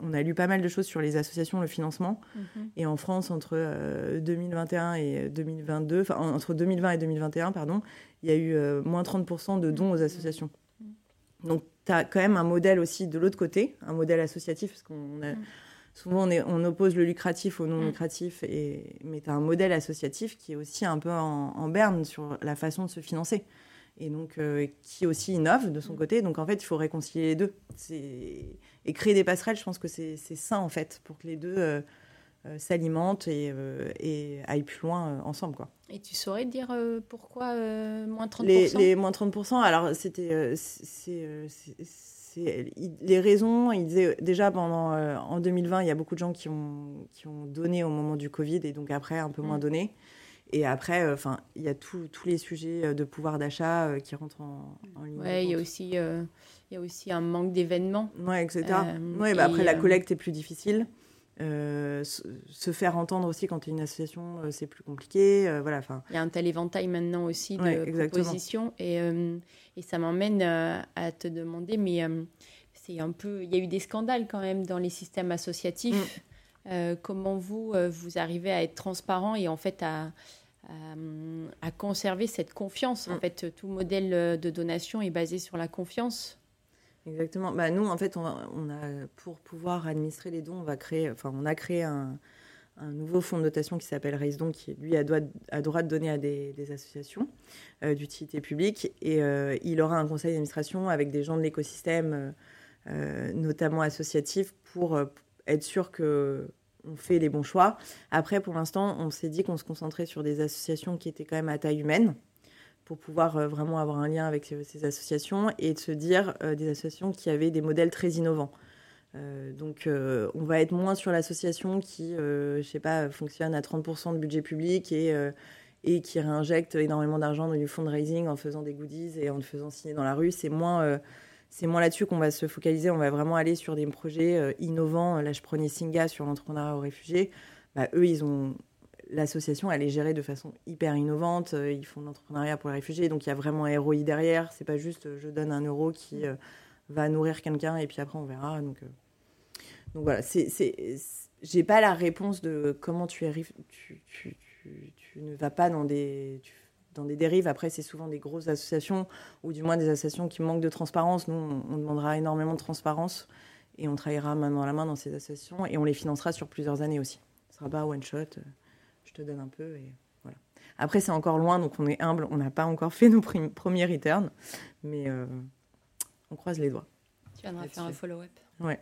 on a lu pas mal de choses sur les associations, le financement. Mhm. Et en France, entre 2021 et 2022, enfin entre 2020 et 2021, pardon, il y a eu moins 30% de dons aux associations. Mhm. Donc tu as quand même un modèle aussi de l'autre côté, un modèle associatif, parce qu'on a, mm. souvent on, oppose le lucratif au non lucratif, et, mais tu as un modèle associatif qui est aussi un peu en, berne sur la façon de se financer, et donc euh, qui aussi innove de son mm. côté. Donc en fait, il faut réconcilier les deux. Et créer des passerelles, je pense que c'est sain en fait, pour que les deux euh, euh, s'alimentent et, et, aillent plus loin ensemble. Quoi. Et tu saurais dire pourquoi moins 30% les, les, moins 30%, alors c'était. Les raisons, ils disaient déjà pendant, en 2020, il y a beaucoup de gens qui ont, qui ont donné au moment du Covid et donc après un peu moins mm. donné. Et après, enfin, il y a tous les sujets de pouvoir d'achat qui rentrent en, en ligne. Ouais, il y a aussi, il y a aussi un manque d'événements. Ouais, etc. ouais, bah après la collecte est plus difficile. Euh, se faire entendre aussi quand tu es une association, euh, c'est plus compliqué. Euh, voilà, Il y a un tel éventail maintenant aussi de propositions. Et, et, ça m'emmène à te demander, mais c'est un peu. Il y a eu des scandales quand même dans les systèmes associatifs. Mm. Comment vous, vous arrivez à être transparent et en fait à, à, conserver cette confiance En mm. fait, tout modèle de donation est basé sur la confiance? Exactement. Bah, nous, en fait, on, a, pour pouvoir administrer les dons, on, va créer, enfin, on a créé un, nouveau fonds de dotation qui s'appelle Raise Don, qui, lui, a droit, droit de donner à des, associations euh, d'utilité publique. Et euh, il aura un conseil d'administration avec des gens de l'écosystème, euh, notamment associatif, pour être sûr que on fait les bons choix. Après, pour l'instant, on s'est dit qu'on se concentrait sur des associations qui étaient quand même à taille humaine pour pouvoir euh, vraiment avoir un lien avec ces associations et de se dire euh, des associations qui avaient des modèles très innovants. Euh, donc, on va être moins sur l'association qui, je sais pas, fonctionne à 30% de budget public et, et qui réinjecte énormément d'argent dans du fundraising en faisant des goodies et en le faisant signer dans la rue. C'est moins, c'est moins là-dessus qu'on va se focaliser. On va vraiment aller sur des projets innovants. Là, je prenais Singa sur l'entrepreneuriat aux réfugiés. Bah, eux, ils ont l'association, elle est gérée de façon hyper innovante. Euh, ils font l'entrepreneuriat pour les réfugiés, donc il y a vraiment un ROI derrière. C'est pas juste euh, je donne un euro qui euh, va nourrir quelqu'un et puis après on verra. Donc, donc voilà, c'est, j'ai pas la réponse de comment tu arrives. Tu, tu, tu, ne vas pas dans des, dans des dérives. Après, c'est souvent des grosses associations ou du moins des associations qui manquent de transparence. Nous, on, demandera énormément de transparence et on travaillera main dans la main dans ces associations et on les financera sur plusieurs années aussi. Ce sera pas one shot je te donne un peu et voilà. Après, c'est encore loin, donc on est humble, on n'a pas encore fait nos premiers returns, mais euh, on croise les doigts. Tu viendras faire un follow-up. Ouais.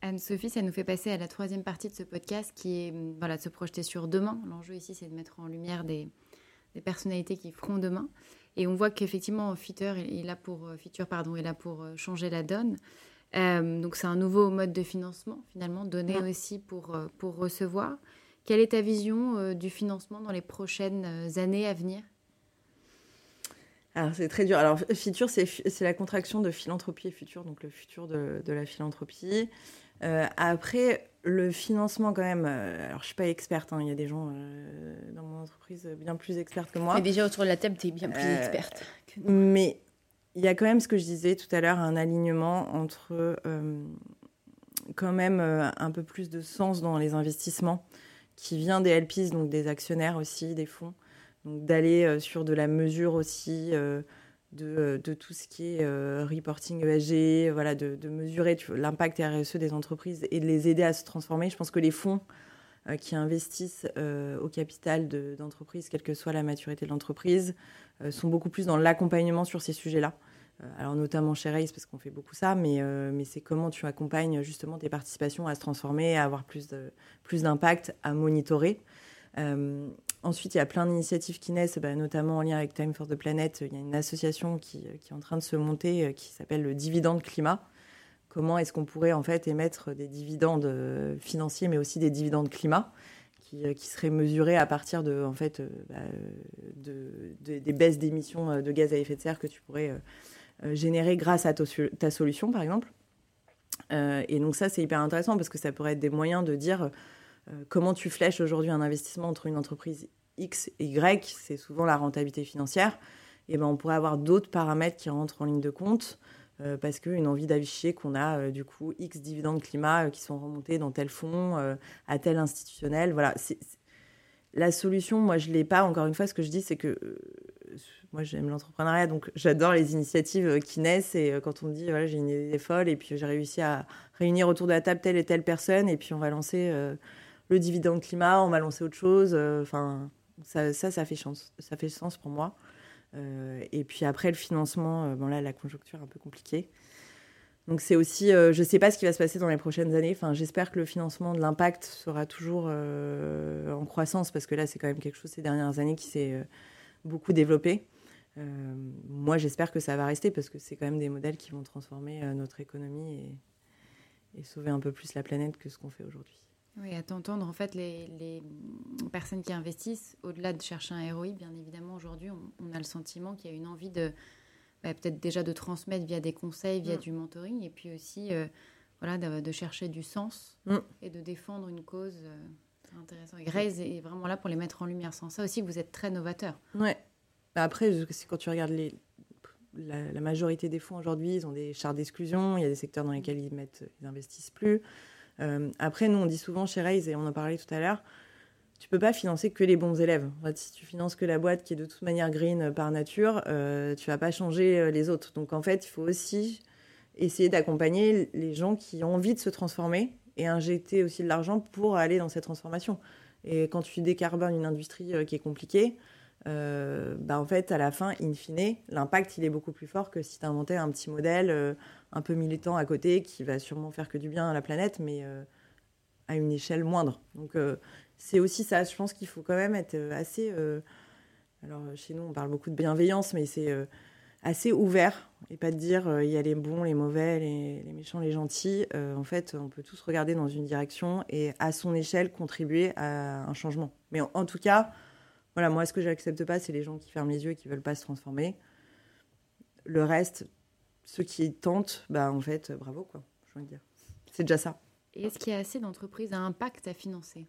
Anne-Sophie, ça nous fait passer à la troisième partie de ce podcast qui est voilà, de se projeter sur demain. L'enjeu ici, c'est de mettre en lumière des, des, personnalités qui feront demain. Et on voit qu'effectivement, Fitter est là pour, Feature, pardon, est là pour euh, changer la donne. Euh, donc c'est un nouveau mode de financement, finalement, donner aussi pour, pour recevoir. Quelle est ta vision euh, du financement dans les prochaines euh, années à venir? Alors, c'est très dur. Alors, Futur, c'est la contraction de philanthropie et futur, donc le futur de, la philanthropie. Euh, après, le financement, quand même, alors je ne suis pas experte, hein, il y a des gens dans mon entreprise bien plus expertes que moi. Mais déjà, autour de la table, tu es bien plus experte. Mais il y a quand même ce que je disais tout à l'heure, un alignement entre quand même un peu plus de sens dans les investissements qui vient des LPs, donc des actionnaires aussi, des fonds. Donc d'aller sur de la mesure aussi de, de, tout ce qui est reporting ESG, voilà, de, mesurer l'impact RSE des entreprises et de les aider à se transformer. Je pense que les fonds qui investissent au capital d'entreprises, quelle que soit la maturité de l'entreprise, sont beaucoup plus dans l'accompagnement sur ces sujets-là. Euh, alors notamment chez Race parce qu'on fait beaucoup ça, mais, euh, mais c'est comment tu accompagnes justement tes participations à se transformer, à avoir plus d'impact, à monitorer. Euh, ensuite, il y a plein d'initiatives qui naissent, bah, notamment en lien avec Time for the Planet. Il y a une association qui, qui est en train de se monter qui s'appelle le Dividende Climat. Comment est-ce qu'on pourrait en fait émettre des dividendes financiers, mais aussi des dividendes climat qui, seraient mesurés à partir de, en fait, bah, de, des baisses d'émissions de gaz à effet de serre que tu pourrais euh, généré grâce à ta solution, par exemple. Euh, et donc ça, c'est hyper intéressant parce que ça pourrait être des moyens de dire euh, comment tu flèches aujourd'hui un investissement entre une entreprise X et Y, c'est souvent la rentabilité financière. Et ben, on pourrait avoir d'autres paramètres qui rentrent en ligne de compte parce qu'une envie d'afficher qu'on a du coup X dividendes climat qui sont remontés dans tel fonds, à tel institutionnel. Voilà, la solution, moi je l'ai pas. Encore une fois, ce que je dis, c'est que moi j'aime l'entrepreneuriat, donc j'adore les initiatives euh, qui naissent. Et euh, quand on me dit, voilà, j'ai une idée folle, et puis j'ai réussi à réunir autour de la table telle et telle personne, et puis on va lancer euh, le dividende climat, on va lancer autre chose. Enfin, ça, ça, fait chance, ça fait sens pour moi. et puis après, le financement, bon là, la conjoncture est un peu compliquée. Donc c'est aussi, je ne sais pas ce qui va se passer dans les prochaines années. Enfin, j'espère que le financement de l'impact sera toujours en croissance parce que là, c'est quand même quelque chose ces dernières années qui s'est beaucoup développé. Euh, moi, j'espère que ça va rester parce que c'est quand même des modèles qui vont transformer euh, notre économie et, sauver un peu plus la planète que ce qu'on fait aujourd'hui. Oui, à t'entendre, en fait, les, les, personnes qui investissent, au-delà de chercher un ROI, bien évidemment, aujourd'hui, on, a le sentiment qu'il y a une envie de bah, peut-être déjà de transmettre via des conseils, via mm. du mentoring, et puis aussi euh, voilà, de, de, chercher du sens mm. et de défendre une cause. c'est intéressant. Et Grace est vraiment là pour les mettre en lumière. Sans ça aussi, vous êtes très novateur. Ouais, bah, après, quand tu regardes les, la, majorité des fonds aujourd'hui, ils ont des chartes d'exclusion. Il y a des secteurs dans lesquels ils mettent, ils investissent plus. Euh, après, nous, on dit souvent chez Raise, et on en parlait tout à l'heure, tu peux pas financer que les bons élèves. Si tu finances que la boîte qui est de toute manière green par nature, euh, tu vas pas changer euh, les autres. Donc en fait, il faut aussi essayer d'accompagner les gens qui ont envie de se transformer et injecter aussi de l'argent pour aller dans cette transformation. Et quand tu décarbones une industrie qui est compliquée, euh, bah en fait, à la fin, in fine, l'impact, il est beaucoup plus fort que si tu inventais un petit modèle euh, un peu militant à côté qui va sûrement faire que du bien à la planète, mais euh, à une échelle moindre. Donc, c'est aussi ça. Je pense qu'il faut quand même être assez. alors, chez nous, on parle beaucoup de bienveillance, mais c'est assez ouvert et pas de dire il y a les bons, les mauvais, les, les méchants, les gentils. en fait, on peut tous regarder dans une direction et à son échelle contribuer à un changement. Mais en tout cas, voilà, moi, ce que j'accepte pas, c'est les gens qui ferment les yeux et qui veulent pas se transformer. Le reste, ceux qui tentent, bah, en fait, bravo, quoi, je veux dire. C'est déjà ça. Et est-ce qu'il y a assez d'entreprises à impact à financer?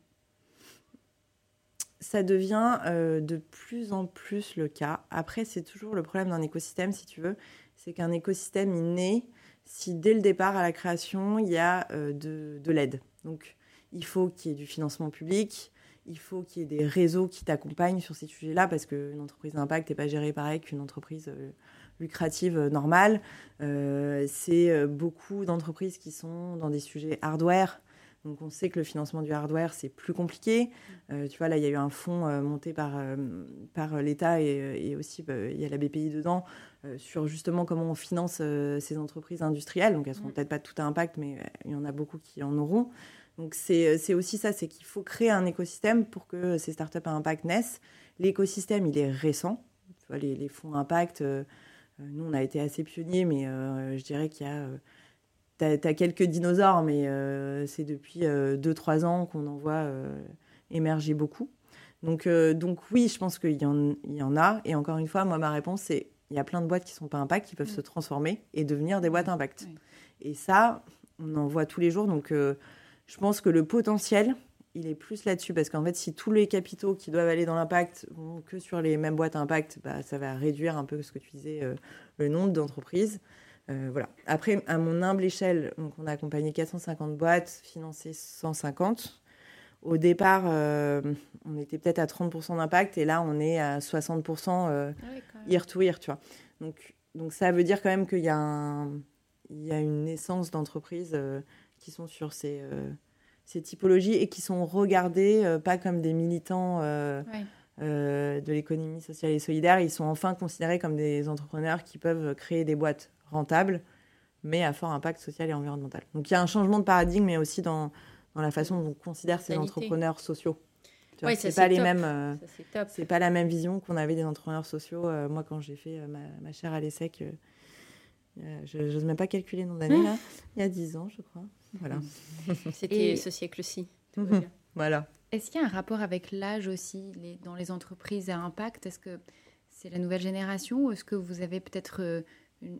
Ça devient euh, de plus en plus le cas. Après, c'est toujours le problème d'un écosystème, si tu veux, c'est qu'un écosystème il naît si dès le départ à la création, il y a euh, de, de l'aide. Donc, il faut qu'il y ait du financement public, il faut qu'il y ait des réseaux qui t'accompagnent sur ces sujets-là parce qu'une entreprise d'impact n'est pas gérée pareil qu'une entreprise euh, lucrative euh, normale. Euh, c'est beaucoup d'entreprises qui sont dans des sujets hardware. Donc on sait que le financement du hardware, c'est plus compliqué. tu vois, là, il y a eu un fonds monté par, par l'État et, aussi bah, il y a la BPI dedans sur justement comment on finance ces entreprises industrielles. Donc elles ne seront mmh. peut-être pas tout à impact, mais il y en a beaucoup qui en auront. Donc c'est aussi ça, c'est qu'il faut créer un écosystème pour que ces startups à impact naissent. L'écosystème, il est récent. les, les, fonds impact, euh, euh, nous, on a été assez pionniers, mais euh, je dirais qu'il y a... tu as, quelques dinosaures, mais c'est depuis 2-3 ans qu'on en voit émerger beaucoup. Donc, donc oui, je pense qu'il y, y, en a. Et encore une fois, moi, ma réponse, c'est il y a plein de boîtes qui ne sont pas impact, qui peuvent se transformer et devenir des boîtes impact. Et ça, on en voit tous les jours. Donc je pense que le potentiel, il est plus là-dessus parce qu'en fait, si tous les capitaux qui doivent aller dans l'impact vont que sur les mêmes boîtes impact, bah, ça va réduire un peu ce que tu disais, euh, le nombre d'entreprises. Euh, voilà. Après, à mon humble échelle, donc on a accompagné 450 boîtes, financé 150. au départ, on était peut-être à 30% d'impact et là, on est à 60% year to year, tu vois. Donc, donc ça veut dire quand même qu'il y, y a une naissance d'entreprises qui sont sur ces, ces typologies et qui sont regardées pas comme des militants de l'économie sociale et solidaire. Ils sont enfin considérés comme des entrepreneurs qui peuvent créer des boîtes rentables mais à fort impact social et environnemental. Donc il y a un changement de paradigme, mais aussi dans, dans la façon dont on considère ces entrepreneurs sociaux. Ouais, c'est pas les mêmes. Euh, c'est pas la même vision qu'on avait des entrepreneurs sociaux. Euh, moi, quand j'ai fait euh, ma, ma, chaire à l'ESSEC, je n'ose même pas calculer le nombre d'années là. Il y a 10 ans, je crois. Voilà. C'était ce siècle-ci. voilà. Est-ce qu'il y a un rapport avec l'âge aussi les, dans les entreprises à impact? Est-ce que c'est la nouvelle génération ou est-ce que vous avez peut-être une,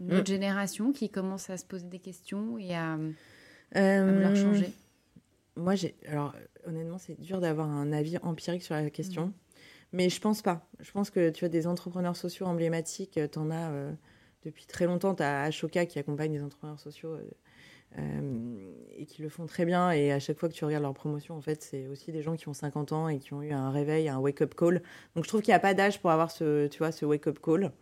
une autre mm. génération qui commence à se poser des questions et à, vouloir euh, changer? Moi, j'ai. Alors, honnêtement, c'est dur d'avoir un avis empirique sur la question. Mm. Mais je pense pas. Je pense que tu as des entrepreneurs sociaux emblématiques. Tu en as euh, depuis très longtemps. Tu as Ashoka qui accompagne des entrepreneurs sociaux euh, et qui le font très bien. Et à chaque fois que tu regardes leur promotion, en fait, c'est aussi des gens qui ont 50 ans et qui ont eu un réveil, un wake-up call. Donc je trouve qu'il n'y a pas d'âge pour avoir ce, tu vois, ce wake-up call.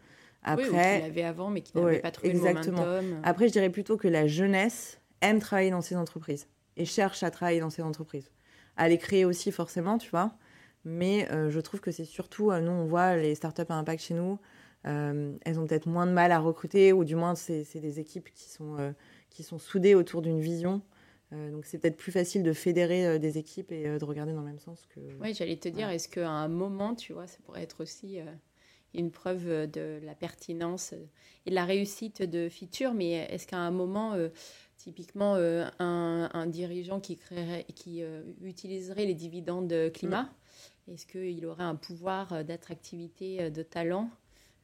Après, oui, qu'il avait avant, mais qui n'avait pas trouvé exactement. le momentum. Après, je dirais plutôt que la jeunesse aime travailler dans ces entreprises et cherche à travailler dans ces entreprises. À les créer aussi, forcément, tu vois. Mais euh, je trouve que c'est surtout, euh, nous, on voit les startups à impact chez nous, euh, elles ont peut-être moins de mal à recruter, ou du moins, c'est des équipes qui sont, qui sont soudées autour d'une vision. donc, c'est peut-être plus facile de fédérer des équipes et de regarder dans le même sens que. Oui, j'allais te dire, est-ce qu'à un moment, tu vois, ça pourrait être aussi une preuve de la pertinence et de la réussite de feature, mais est-ce qu'à un moment, euh, typiquement, euh, un, dirigeant qui, créerait, qui euh, utiliserait les dividendes climat, mm. est-ce qu'il aurait un pouvoir d'attractivité, de talent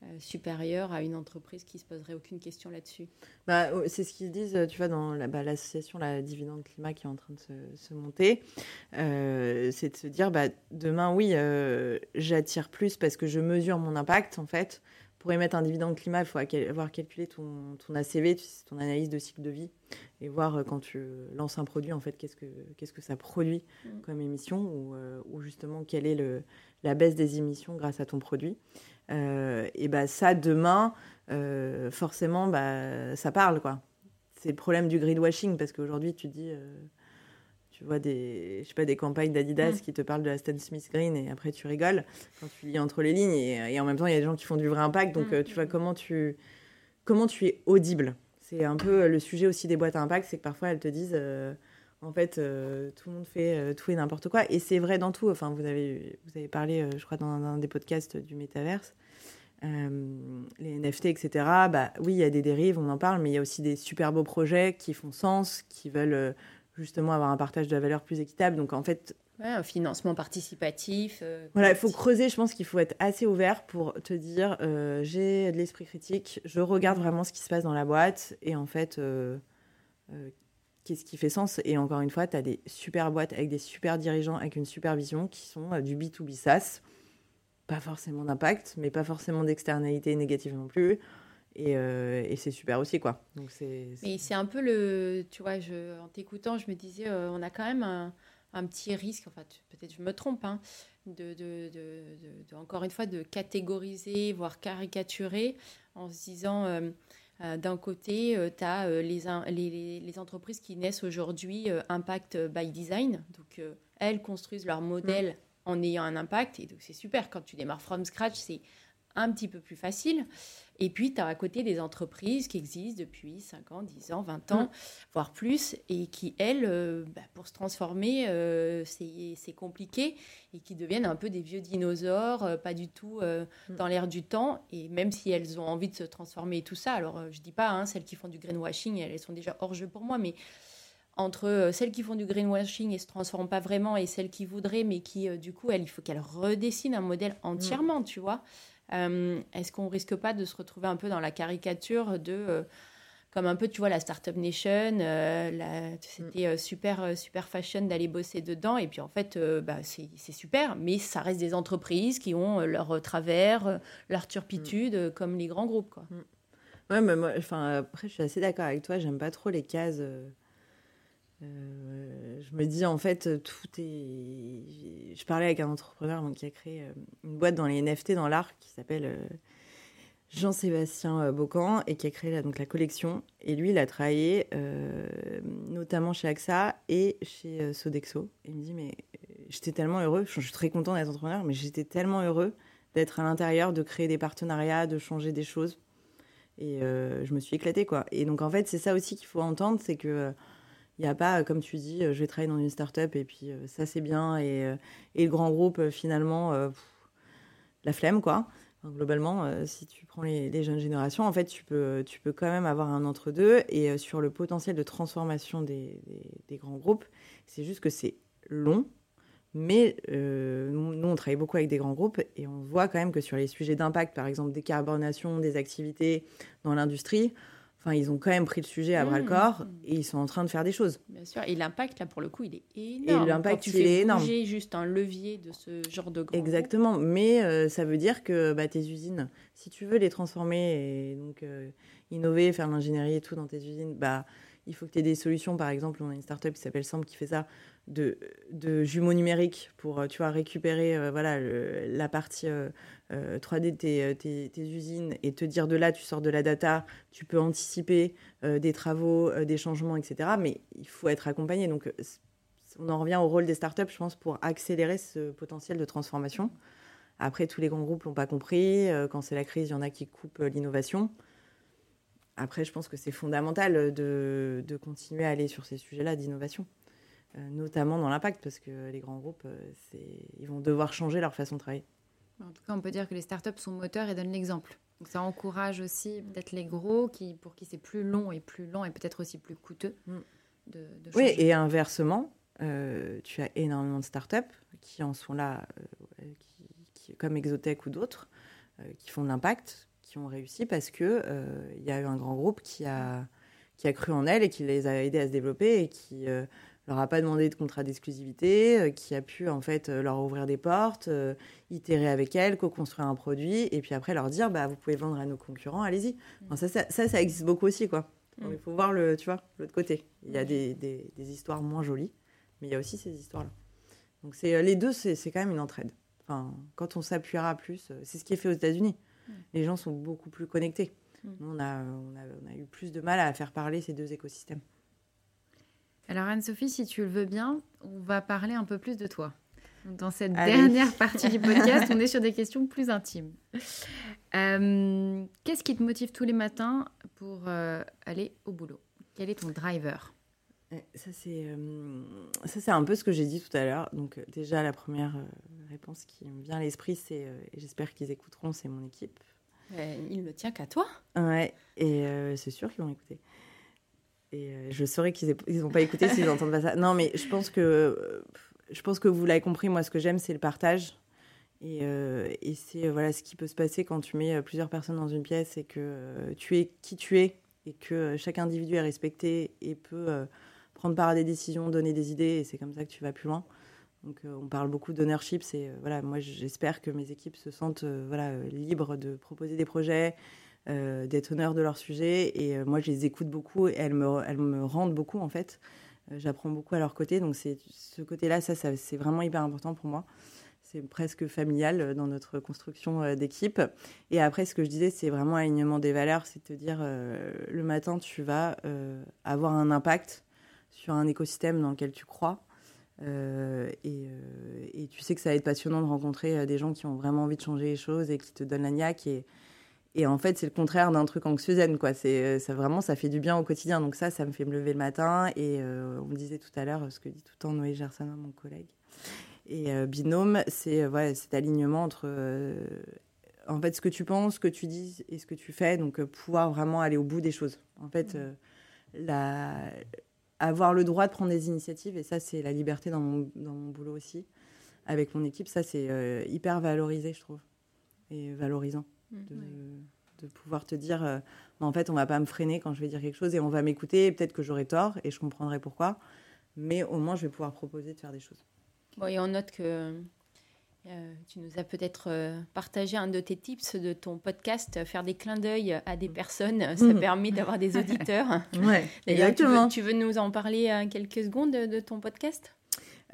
euh, supérieure à une entreprise qui se poserait aucune question là-dessus. Bah, oh, c'est ce qu'ils disent, tu vois, dans bah, l'association la, Dividende Climat qui est en train de se, monter. Euh, c'est de se dire, bah, demain, oui, euh, j'attire plus parce que je mesure mon impact, en fait. Pour émettre un dividende climat, il faut avoir calculé ton, ton ACV, ton analyse de cycle de vie, et voir quand tu lances un produit, en fait, qu'est-ce que, qu'est-ce que ça produit mm. comme émission, ou, ou, justement, quelle est le, la baisse des émissions grâce à ton produit. Euh, et bah, ça, demain, euh, forcément, bah, ça parle. quoi. C'est le problème du greenwashing, parce qu'aujourd'hui, tu dis euh, tu vois des, je sais pas, des campagnes d'Adidas mm. qui te parlent de la Stan Smith Green et après tu rigoles quand tu lis entre les lignes et, en même temps il y a des gens qui font du vrai impact donc mm. tu vois comment tu, comment tu es audible? C'est un peu le sujet aussi des boîtes à impact, c'est que parfois elles te disent en fait tout le monde fait tout et n'importe quoi et c'est vrai dans tout. Enfin vous avez, vous avez parlé je crois dans un des podcasts du métaverse. Euh, les NFT, etc. Bah, oui, il y a des dérives, on en parle, mais il y a aussi des super beaux projets qui font sens, qui veulent euh, justement avoir un partage de la valeur plus équitable. Donc en fait, un financement participatif. Euh, voilà, il faut creuser. Je pense qu'il faut être assez ouvert pour te dire j'ai de l'esprit critique, je regarde vraiment ce qui se passe dans la boîte et en fait, qu'est-ce qui fait sens? Et encore une fois, tu as des super boîtes avec des super dirigeants, avec une super vision qui sont du B2B SaaS pas forcément d'impact, mais pas forcément d'externalité négative non plus. Et, euh, et c'est super aussi, quoi. Donc c'est. Mais c'est un peu le, tu vois, je, en t'écoutant, je me disais, euh, on a quand même un, un petit risque. Enfin, peut-être je me trompe, hein, de, de, de, encore une fois, de catégoriser, voire caricaturer, en se disant. Euh, d'un côté, tu as les, les, les, entreprises qui naissent aujourd'hui Impact by Design. Donc, elles construisent leur modèle en ayant un impact. Et donc, c'est super. Quand tu démarres from scratch, c'est un petit peu plus facile. Et puis, tu as à côté des entreprises qui existent depuis 5 ans, 10 ans, 20 ans, mm. voire plus, et qui, elles, euh, bah, pour se transformer, euh, c'est compliqué, et qui deviennent un peu des vieux dinosaures, euh, pas du tout mm. dans l'air du temps. Et même si elles ont envie de se transformer et tout ça, alors je dis pas, hein, celles qui font du greenwashing, elles sont déjà hors jeu pour moi, mais entre euh, celles qui font du greenwashing et se transforment pas vraiment et celles qui voudraient, mais qui, euh, du coup, il faut qu'elles redessinent un modèle entièrement, tu vois. Euh, est-ce qu'on risque pas de se retrouver un peu dans la caricature de, comme un peu, tu vois, la Startup Nation, c'était super, super fashion d'aller bosser dedans, et puis en fait, bah, c'est super, mais ça reste des entreprises qui ont leur travers, leur turpitude, comme les grands groupes, quoi. Ouais, mais moi, enfin, après, je suis assez d'accord avec toi, j'aime pas trop les cases je me dis en fait tout est. Je parlais avec un entrepreneur qui a créé une boîte dans les NFT dans l'art qui s'appelle Jean-Sébastien Bocan et qui a créé la, donc la collection. Et lui, il a travaillé notamment chez AXA et chez Sodexo. Et il me dit mais j'étais tellement heureux. Je suis très content d'être entrepreneur, mais j'étais tellement heureux d'être à l'intérieur, de créer des partenariats, de changer des choses. Et euh, je me suis éclatée, quoi. Et donc, en fait, c'est ça aussi qu'il faut entendre, c'est que il n'y a pas, comme tu dis, je vais travailler dans une start-up et puis euh, ça, c'est bien. Et, euh, et, le grand groupe, finalement, la flemme, quoi. globalement, si tu prends les, jeunes générations, en fait, tu peux, tu peux quand même avoir un entre-deux. Et sur le potentiel de transformation des, grands groupes, c'est juste que c'est long, mais euh, nous, on travaille beaucoup avec des grands groupes et on voit quand même que sur les sujets d'impact, par exemple décarbonation des activités dans l'industrie, enfin, ils ont quand même pris le sujet à bras le mmh. corps et ils sont en train de faire des choses. Bien sûr. Et l'impact, là, pour le coup, il est énorme. Et l'impact, il est énorme. juste un levier de ce genre de grand Exactement. Mais euh, ça veut dire que bah, tes usines, si tu veux les transformer et donc euh, innover, faire l'ingénierie et tout dans tes usines, bah, il faut que tu aies des solutions. Par exemple, on a une startup qui s'appelle Sample qui fait ça de, de, jumeaux numériques pour euh, tu vois, récupérer euh, voilà, la partie 3D euh, de tes, usines et te dire de là, tu sors de la data, tu peux anticiper des travaux, des changements, etc. Mais il faut être accompagné. Donc, on en revient au rôle des startups, je pense, pour accélérer ce potentiel de transformation. Après, tous les grands groupes l'ont pas compris. Quand c'est la crise, il y en a qui coupent l'innovation. Après, je pense que c'est fondamental de, de, continuer à aller sur ces sujets-là d'innovation. Euh, notamment dans l'impact, parce que les grands groupes, euh, ils vont devoir changer leur façon de travailler. En tout cas, on peut dire que les startups sont moteurs et donnent l'exemple. Donc ça encourage aussi peut-être les gros, qui, pour qui c'est plus long et plus lent et peut-être aussi plus coûteux mm. de, Oui, et inversement, euh, tu as énormément de startups qui en sont là, qui, comme Exotech ou d'autres, qui font de l'impact, qui ont réussi parce qu'il il y a eu un grand groupe qui a, qui a cru en elles et qui les a aidés à se développer et qui leur a pas demandé de contrat d'exclusivité, euh, qui a pu en fait euh, leur ouvrir des portes, euh, itérer avec elles, co-construire un produit, et puis après leur dire bah vous pouvez vendre à nos concurrents, allez-y. Mm. ça, ça, ça, existe beaucoup aussi quoi. Mm. il faut voir le, tu vois, l'autre côté. Il y a des, des, histoires moins jolies, mais il y a aussi ces histoires-là. Donc c'est les deux, c'est quand même une entraide. Enfin, quand on s'appuiera plus, c'est ce qui est fait aux États-Unis. Mm. Les gens sont beaucoup plus connectés. on, a, on, a, on a eu plus de mal à faire parler ces deux écosystèmes. Alors Anne-Sophie, si tu le veux bien, on va parler un peu plus de toi. Dans cette dernière partie du podcast, on est sur des questions plus intimes. Euh, qu'est-ce qui te motive tous les matins pour euh, aller au boulot? Quel est ton driver? Ça c'est, euh, ça, c'est un peu ce que j'ai dit tout à l'heure. Donc, déjà, la première réponse qui me vient à l'esprit, c'est, et j'espère qu'ils écouteront, c'est mon équipe. il ne tient qu'à toi. Ouais, et c'est sûr qu'ils vont écouter. Et euh, je saurais qu'ils n'ont pas écouté s'ils n'entendent pas ça. Non, mais je pense que, euh, je pense que vous l'avez compris. Moi, ce que j'aime, c'est le partage. Et, euh, c'est voilà ce qui peut se passer quand tu mets plusieurs personnes dans une pièce et que tu es qui tu es et que chaque individu est respecté et peut prendre part à des décisions, donner des idées. Et c'est comme ça que tu vas plus loin. Donc, on parle beaucoup d'ownership. Voilà, moi, j'espère que mes équipes se sentent voilà libres de proposer des projets euh, d'être honneur de leur sujet. Et euh, moi, je les écoute beaucoup et elles me, elles me rendent beaucoup, en fait. Euh, j'apprends beaucoup à leur côté. Donc, ce côté-là, ça, ça c'est vraiment hyper important pour moi. C'est presque familial dans notre construction d'équipe. Et après, ce que je disais, c'est vraiment alignement des valeurs. C'est te dire, le matin, tu vas avoir un impact sur un écosystème dans lequel tu crois. et, et, tu sais que ça va être passionnant de rencontrer des gens qui ont vraiment envie de changer les choses et qui te donnent la niaque. Et, et en fait, c'est le contraire d'un truc anxiogène, quoi. C'est euh, ça vraiment, ça fait du bien au quotidien. Donc ça, ça me fait me lever le matin. Et euh, on me disait tout à l'heure ce que dit tout le temps Noé Gerson, mon collègue. Et euh, binôme, c'est voilà, cet alignement entre en fait ce que tu penses, ce que tu dis et ce que tu fais. Donc pouvoir vraiment aller au bout des choses. En fait, mmh. la... avoir le droit de prendre des initiatives. Et ça, c'est la liberté dans mon, dans mon boulot aussi. Avec mon équipe, ça c'est hyper valorisé, je trouve, et valorisant. Mm. de, pouvoir te dire, euh, bah, en fait, on va pas me freiner quand je vais dire quelque chose et on va m'écouter. Peut-être que j'aurai tort et je comprendrai pourquoi, mais au moins, je vais pouvoir proposer de faire des choses. Bon, et on note que Euh, tu nous as peut-être euh, partagé un de tes tips de ton podcast, euh, faire des clins d'œil à des personnes, ça permet d'avoir des auditeurs. Ouais, D'ailleurs, tu veux, exactement. tu veux nous en parler quelques secondes de, de ton podcast?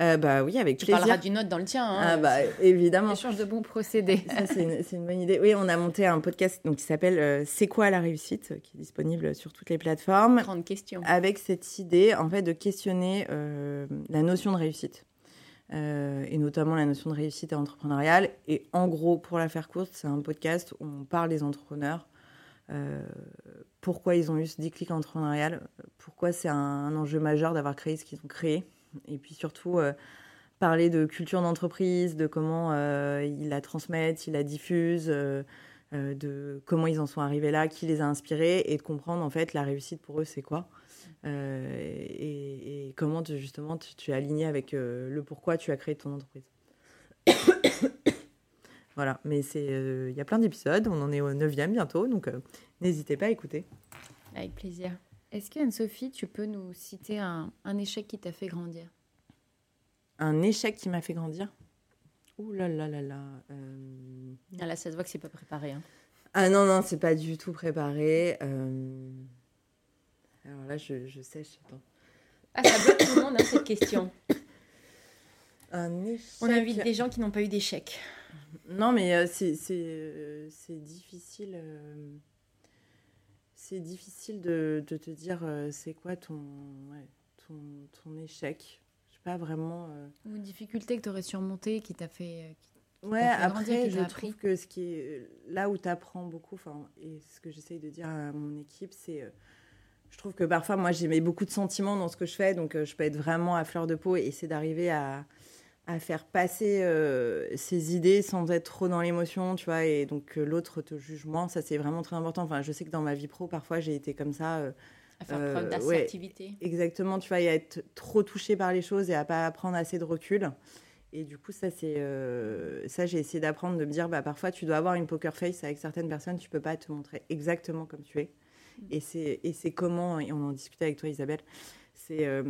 Euh, bah oui, avec Tu plaisir. parleras d'une note dans le tien. hein. Ah bah évidemment. Échange de bons procédés. Ça, c'est une, c'est une bonne idée. Oui, on a monté un podcast donc, qui s'appelle euh, C'est quoi la réussite qui est disponible sur toutes les plateformes. Grande question. Avec cette idée, en fait, de questionner euh, la notion de réussite. Euh, et notamment la notion de réussite entrepreneuriale. Et en gros, pour la faire courte, c'est un podcast où on parle des entrepreneurs. euh, pourquoi ils ont eu ce déclic entrepreneurial, pourquoi c'est un, un enjeu majeur d'avoir créé ce qu'ils ont créé, et puis surtout euh, parler de culture d'entreprise, de comment euh, ils la transmettent, ils la diffusent, euh, de comment ils en sont arrivés là, qui les a inspirés, et de comprendre en fait la réussite pour eux c'est quoi. Et, comment justement tu, tu es aligné avec le pourquoi tu as créé ton entreprise. voilà, mais c'est il y a plein d'épisodes, on en est au neuvième bientôt, donc n'hésitez pas à écouter. Avec plaisir. Est-ce que Anne-Sophie, tu peux nous citer un, un échec qui t'a fait grandir? Un échec qui m'a fait grandir? Ouh là là là là. euh, Ah, là, ça se voit que c'est pas préparé. hein. Ah non, non, c'est pas du tout préparé. euh, Alors là, je, je sèche. Attends. Ah, ça bloque tout le monde, hein, cette question. Un échec. On invite des gens qui n'ont pas eu d'échec. Non, mais euh, c'est c'est, euh, c'est difficile. C'est difficile de, de te dire euh, c'est quoi ton, ouais, ton, ton échec. Je sais pas vraiment. euh, Ou une difficulté que tu aurais surmontée qui t'a fait. euh, qui- Ouais, fait après, je trouve appris. que ce qui est là où tu apprends beaucoup, enfin, et ce que j'essaye de dire à mon équipe, c'est. euh, je trouve que parfois, moi, j'ai mis beaucoup de sentiments dans ce que je fais, donc je peux être vraiment à fleur de peau et essayer d'arriver à, à faire passer euh, ses idées sans être trop dans l'émotion, tu vois, et donc que l'autre te juge moins. Ça, c'est vraiment très important. Enfin, je sais que dans ma vie pro, parfois, j'ai été comme ça. euh, À faire Euh, preuve ouais. d'assertivité. Exactement, tu vois, et à être trop touché par les choses et à pas prendre assez de recul. Et du coup, ça, c'est euh, ça, j'ai essayé d'apprendre de me dire, bah, parfois, tu dois avoir une poker face avec certaines personnes, tu peux pas te montrer exactement comme tu es. Et c'est et c'est comment, et on en discutait avec toi, Isabelle, c'est euh,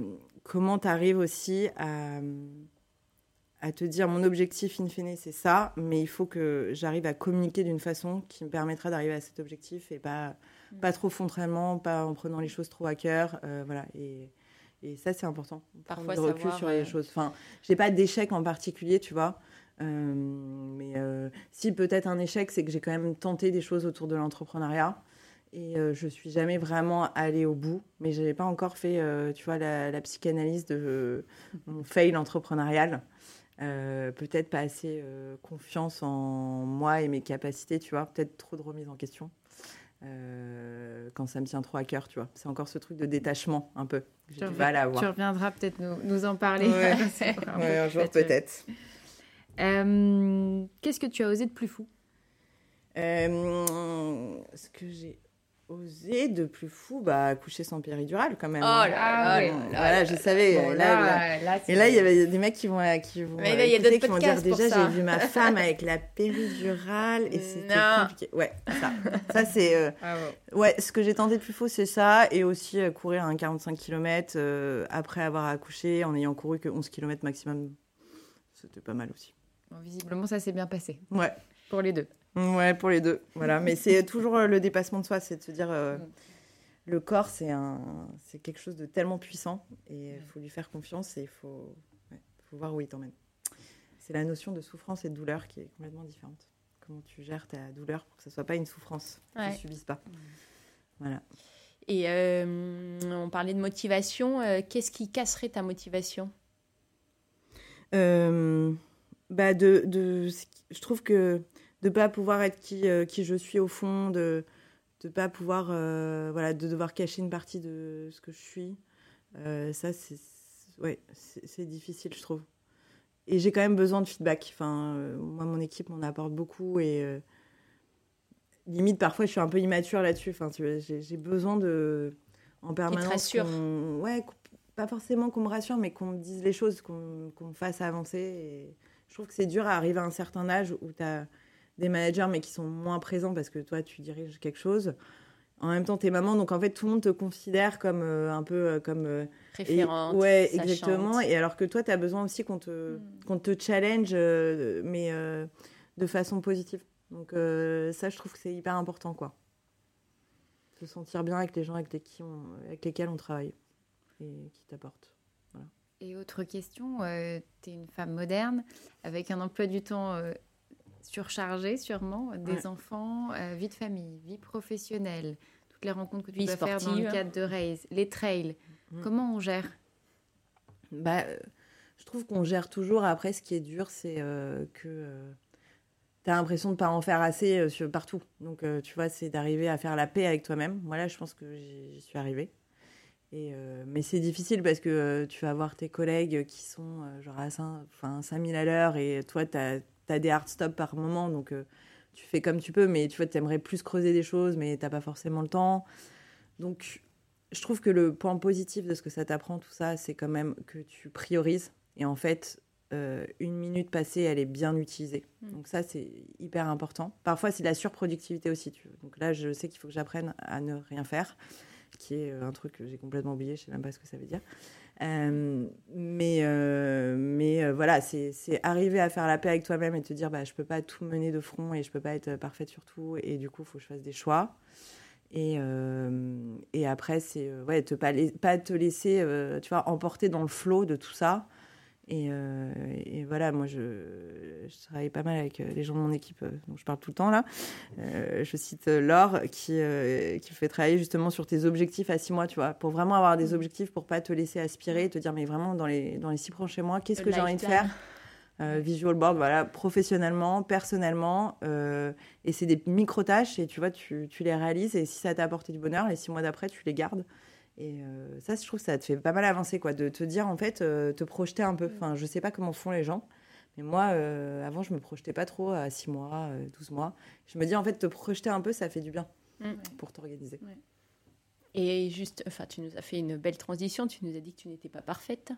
comment tu arrives aussi à, à te dire, mon objectif, in fine, c'est ça, mais il faut que j'arrive à communiquer d'une façon qui me permettra d'arriver à cet objectif et pas, pas trop frontalement, pas en prenant les choses trop à cœur. euh, voilà, et, et ça, c'est important. Parfois, du recul savoir, sur les euh, choses. Enfin, j'ai pas d'échec en particulier, tu vois. Euh, mais si peut-être un échec, c'est que j'ai quand même tenté des choses autour de l'entrepreneuriat. Et euh, je suis jamais vraiment allée au bout, mais je n'avais pas encore fait, euh, tu vois, la, la psychanalyse de euh, mon fail entrepreneurial. Euh, peut-être pas assez euh, confiance en moi et mes capacités, tu vois, peut-être trop de remise en question euh, quand ça me tient trop à cœur, tu vois. C'est encore ce truc de détachement un peu. J'ai Tu du mal à avoir. Tu reviendras peut-être nous, nous en parler. Ouais. Un peu Ouais, un jour peut-être. Qu'est-ce que tu as osé de plus fou? Ce que j'ai osé de plus fou, bah, coucher sans péridurale quand même. Oh hein. là Ah là ouais. là là Voilà, je savais. Bon, là, Et là, il y avait des mecs qui vont, qui vont, Mais là, il y a écouter, qui vont dire déjà, j'ai vu ma femme avec la péridurale et c'était compliqué. Ouais, ça. Ça, c'est. euh, Ah bon. Ouais, ce que j'ai tenté de plus fou, c'est ça. Et aussi euh, courir un 45 km après avoir accouché en ayant couru que 11 km maximum. C'était pas mal aussi. Bon, visiblement, ça s'est bien passé Ouais. pour les deux. Ouais, pour les deux. Voilà, mais c'est toujours euh, le dépassement de soi, c'est de se dire euh, Mm. le corps, c'est un, c'est quelque chose de tellement puissant et il faut lui faire confiance et il faut, ouais, faut voir où il t'emmène. C'est la notion de souffrance et de douleur qui est complètement différente. Comment tu gères ta douleur pour que ce soit pas une souffrance, que Ouais. tu subisses pas. Voilà. Et euh, on parlait de motivation. euh, Qu'est-ce qui casserait ta motivation? Bah de, de, je trouve que de pas pouvoir être qui, euh, qui je suis au fond, de de pas pouvoir, euh, voilà, de devoir cacher une partie de ce que je suis, euh, ça c'est, ouais, difficile, je trouve. Et j'ai quand même besoin de feedback. Enfin, moi, mon équipe m'en apporte beaucoup et limite parfois je suis un peu immature là-dessus. Enfin, j'ai besoin de en permanence. qu'on- Ouais, qu'on- pas forcément qu'on me rassure, mais qu'on me dise les choses, qu'on qu'on me fasse avancer. Et je trouve que c'est dur à arriver à un certain âge où tu as des managers, mais qui sont moins présents parce que toi, tu diriges quelque chose. en même temps, t'es maman, donc en fait, tout le monde te considère comme un peu comme référente. ouais, exactement. Et alors que toi, tu as besoin aussi qu'on te, mm. qu'on te challenge, mais de façon positive. Donc ça, je trouve que c'est hyper important, quoi. Se sentir bien avec les gens avec, les qui on, avec lesquels on travaille et qui t'apportent. Et autre question, euh, tu es une femme moderne avec un emploi du temps euh, surchargé sûrement, des enfants, euh, vie de famille, vie professionnelle, toutes les rencontres que tu peux faire dans le cadre de Race, les trails. Mm. Comment on gère? Bah, Je trouve qu'on gère toujours. Après, ce qui est dur, c'est que tu as l'impression de ne pas en faire assez partout. Donc, tu vois, c'est d'arriver à faire la paix avec toi-même. Voilà, je pense que j'y suis arrivée. Euh, mais c'est difficile parce que euh, tu vas voir tes collègues qui sont euh, genre à 5, enfin, 5000 à l'heure et toi, tu as, des hard stops par moment. Donc, tu fais comme tu peux, mais tu vois, tu aimerais plus creuser des choses, mais tu pas forcément le temps. Donc, je trouve que le point positif de ce que ça t'apprend, tout ça, c'est quand même que tu priorises. Et en fait, une minute passée, elle est bien utilisée. Mm. Donc ça, c'est hyper important. Parfois, c'est de la surproductivité aussi. Tu veux. Donc là, je sais qu'il faut que j'apprenne à ne rien faire qui est euh, un truc que j'ai complètement oublié, je sais même pas ce que ça veut dire. Euh, mais euh, mais voilà, c'est arriver à faire la paix avec toi-même et te dire bah je peux pas tout mener de front et je peux pas être parfaite sur tout et du coup il faut que je fasse des choix. Et, et après c'est ouais te pas, pas te laisser tu vois emporter dans le flot de tout ça euh, et, voilà, moi, je, je, travaille pas mal avec euh, les gens de mon équipe, euh, dont je parle tout le temps là. je cite Laure, qui, qui fait travailler justement sur tes objectifs à six mois, tu vois, pour vraiment avoir des mmh. objectifs, pour pas te laisser aspirer, te dire, mais vraiment, dans les, dans les six prochains mois, qu'est-ce que j'ai envie de faire? Visual board, voilà, professionnellement, personnellement, et c'est des micro-tâches, et tu vois, tu, tu, les réalises, et si ça t'a apporté du bonheur, les six mois d'après, tu les gardes. Et euh, ça, je trouve que ça te fait pas mal avancer, quoi, de te dire, en fait, euh, te projeter un peu. Enfin, je sais pas comment font les gens, mais moi, euh, avant, je me projetais pas trop à 6 mois, 12 mois. Je me dis, en fait, te projeter un peu, ça fait du bien mm. pour t'organiser. Et juste, enfin, tu nous as fait une belle transition. Tu nous as dit que tu n'étais pas parfaite.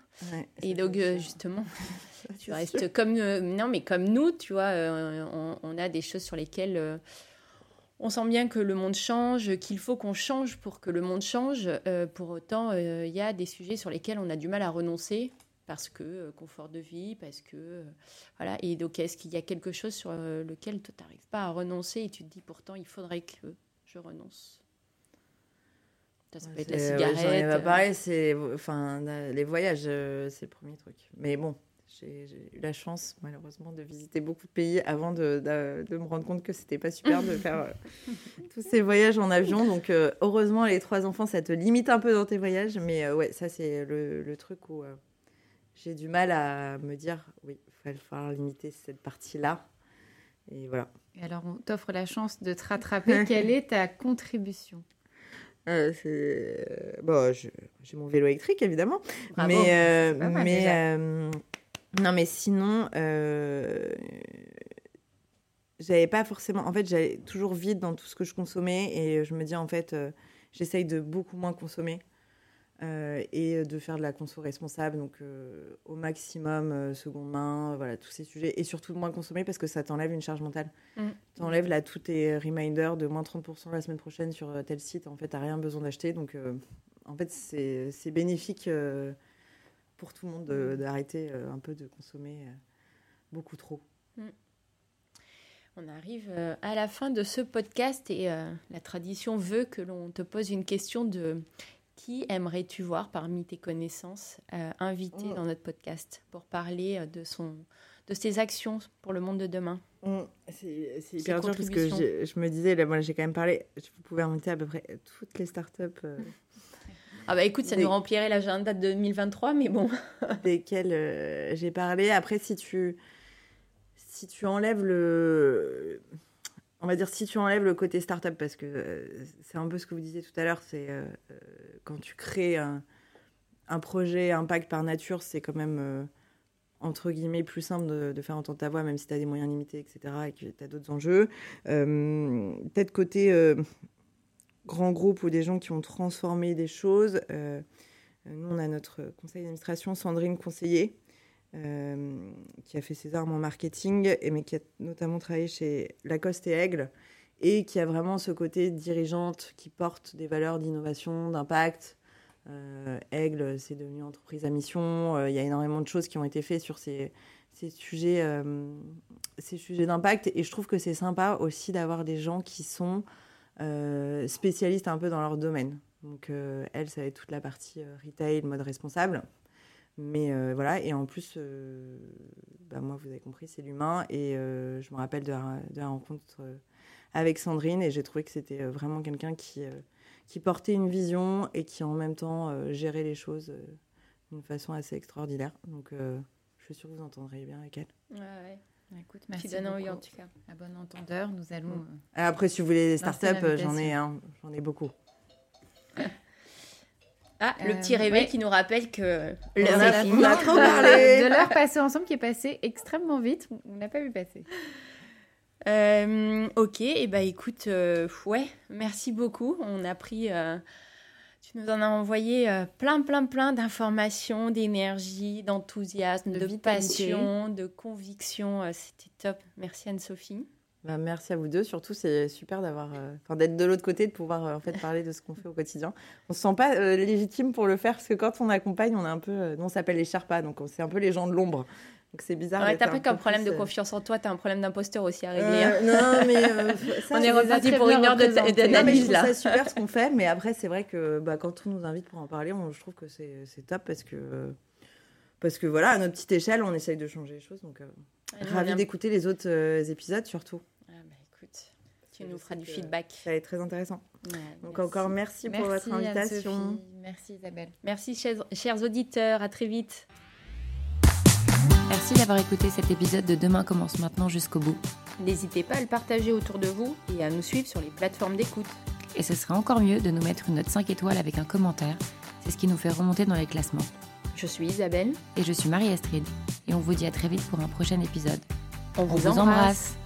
et donc, justement, tu restes comme non, mais comme nous, tu vois, on, on, a des choses sur lesquelles on sent bien que le monde change, qu'il faut qu'on change pour que le monde change. Euh, pour autant, il euh, y a des sujets sur lesquels on a du mal à renoncer parce que euh, confort de vie, parce que voilà. Et donc, est-ce qu'il y a quelque chose sur lequel tu n'arrives pas à renoncer et tu te dis pourtant il faudrait que je renonce? Ça, peut être la cigarette. pareil, c'est enfin les voyages, c'est le premier truc. Mais bon, j'ai eu la chance, malheureusement, de visiter beaucoup de pays avant de, me rendre compte que c'était pas super de faire euh, tous ces voyages en avion. Donc, euh, heureusement, les trois enfants, ça te limite un peu dans tes voyages. Mais euh, ouais, ça, c'est le, truc où j'ai du mal à me dire oui, il va falloir limiter cette partie-là. Et voilà. Et alors, on t'offre la chance de te rattraper. Quelle est ta contribution? Bon, j'ai mon vélo électrique évidemment, mais mais non, mais sinon, euh, j'avais pas forcément. En fait, j'avais toujours vide dans tout ce que je consommais et je me dis, en fait, euh, j'essaye de beaucoup moins consommer euh, et de faire de la conso responsable, donc au maximum, seconde main, voilà, tous ces sujets. Et surtout de moins consommer parce que ça t'enlève une charge mentale. Tu mmh. T'enlèves là tous tes reminders de moins 30% la semaine prochaine sur tel site. En fait, t'as rien besoin d'acheter. Donc, en fait, c'est bénéfique pour tout le monde mm. d'arrêter euh, un peu de consommer euh, beaucoup trop. Mm. On arrive euh, à la fin de ce podcast et la tradition veut que l'on te pose une question de qui aimerais-tu voir parmi tes connaissances invité oh. dans notre podcast pour parler de, son, de ses actions pour le monde de demain? Mm. C'est hyper dur parce que je me disais, là, moi j'ai quand même parlé, vous pouvez inviter à peu près toutes les startups ah bah écoute, ça nous remplirait l'agenda de 2023, mais bon. desquels euh, j'ai parlé. Après, si tu, si tu enlèves le... On va dire si tu enlèves le côté startup, parce que euh, c'est un peu ce que vous disiez tout à l'heure, c'est euh, quand tu crées un, un, projet impact par nature, c'est quand même entre guillemets plus simple de, de, faire entendre ta voix, même si tu as des moyens limités, etc., et que tu as d'autres enjeux. Peut-être côté grands groupes ou des gens qui ont transformé des choses. Euh, nous, on a notre conseil d'administration, Sandrine Conseiller, euh, qui a fait ses armes en marketing, et, mais qui a notamment travaillé chez Lacoste et Aigle, et qui a vraiment ce côté dirigeante qui porte des valeurs d'innovation, d'impact. Euh, Aigle, c'est devenu entreprise à mission. Il y a énormément de choses qui ont été faites sur ces, ces sujets, ces sujets d'impact. Et je trouve que c'est sympa aussi d'avoir des gens qui sont spécialistes un peu dans leur domaine. Donc, elle, ça va être toute la partie retail, mode responsable. Mais voilà, et en plus, bah, moi, vous avez compris, c'est l'humain. Et je me rappelle de la rencontre avec Sandrine et j'ai trouvé que c'était euh, vraiment quelqu'un qui, euh, portait une vision et qui en même temps euh, gérait les choses d'une façon assez extraordinaire. Donc je suis sûre que vous entendrez bien avec elle. Ouais, ouais. Écoute, merci. Qui donne envie en tout cas. À bon entendeur, nous allons. Mm. Après, si vous voulez des startups, j'en ai, hein, j'en ai beaucoup. Ah, le petit réveil qui nous rappelle que l'heure on, a, trop parlé. De l'heure passée ensemble qui est passée extrêmement vite. On n'a pas vu passer. Euh, ok, et eh bah ben, écoute, euh, ouais, merci beaucoup. On a pris, euh, tu nous en as envoyé plein, plein, plein d'informations, d'énergie, d'enthousiasme, de, passion, de conviction. C'était top. Merci Anne-Sophie. Bah, merci à vous deux. Surtout, c'est super d'avoir, d'être de l'autre côté, de pouvoir en fait parler de ce qu'on fait au quotidien. On se sent pas légitime pour le faire parce que quand on accompagne, on est un peu, on s'appelle les Sherpas, donc c'est un peu les gens de l'ombre. Donc c'est bizarre. Ouais, t'as pas qu'un problème de euh, confiance en toi, t'as un problème d'imposteur aussi à régler. Euh, non, mais euh, on est reparti pour une heure d'analyse là. C'est super ce qu'on fait, mais après c'est vrai que bah, quand on nous invite pour en parler, on, je trouve que c'est top parce que parce que voilà, à notre petite échelle, on essaye de changer les choses. Donc ravi d'écouter les autres épisodes surtout. Ah, bah, écoute, tu nous feras du feedback. Ça va être très intéressant. donc encore merci, pour votre invitation. Merci Isabelle. Merci chers, chers auditeurs, à très vite. Merci d'avoir écouté cet épisode de Demain commence maintenant jusqu'au bout. N'hésitez pas à le partager autour de vous et à nous suivre sur les plateformes d'écoute. Et ce serait encore mieux de nous mettre une note 5 étoiles avec un commentaire. C'est ce qui nous fait remonter dans les classements. Je suis Isabelle. Et je suis Marie-Astrid. Et on vous dit à très vite pour un prochain épisode. On vous, embrasse.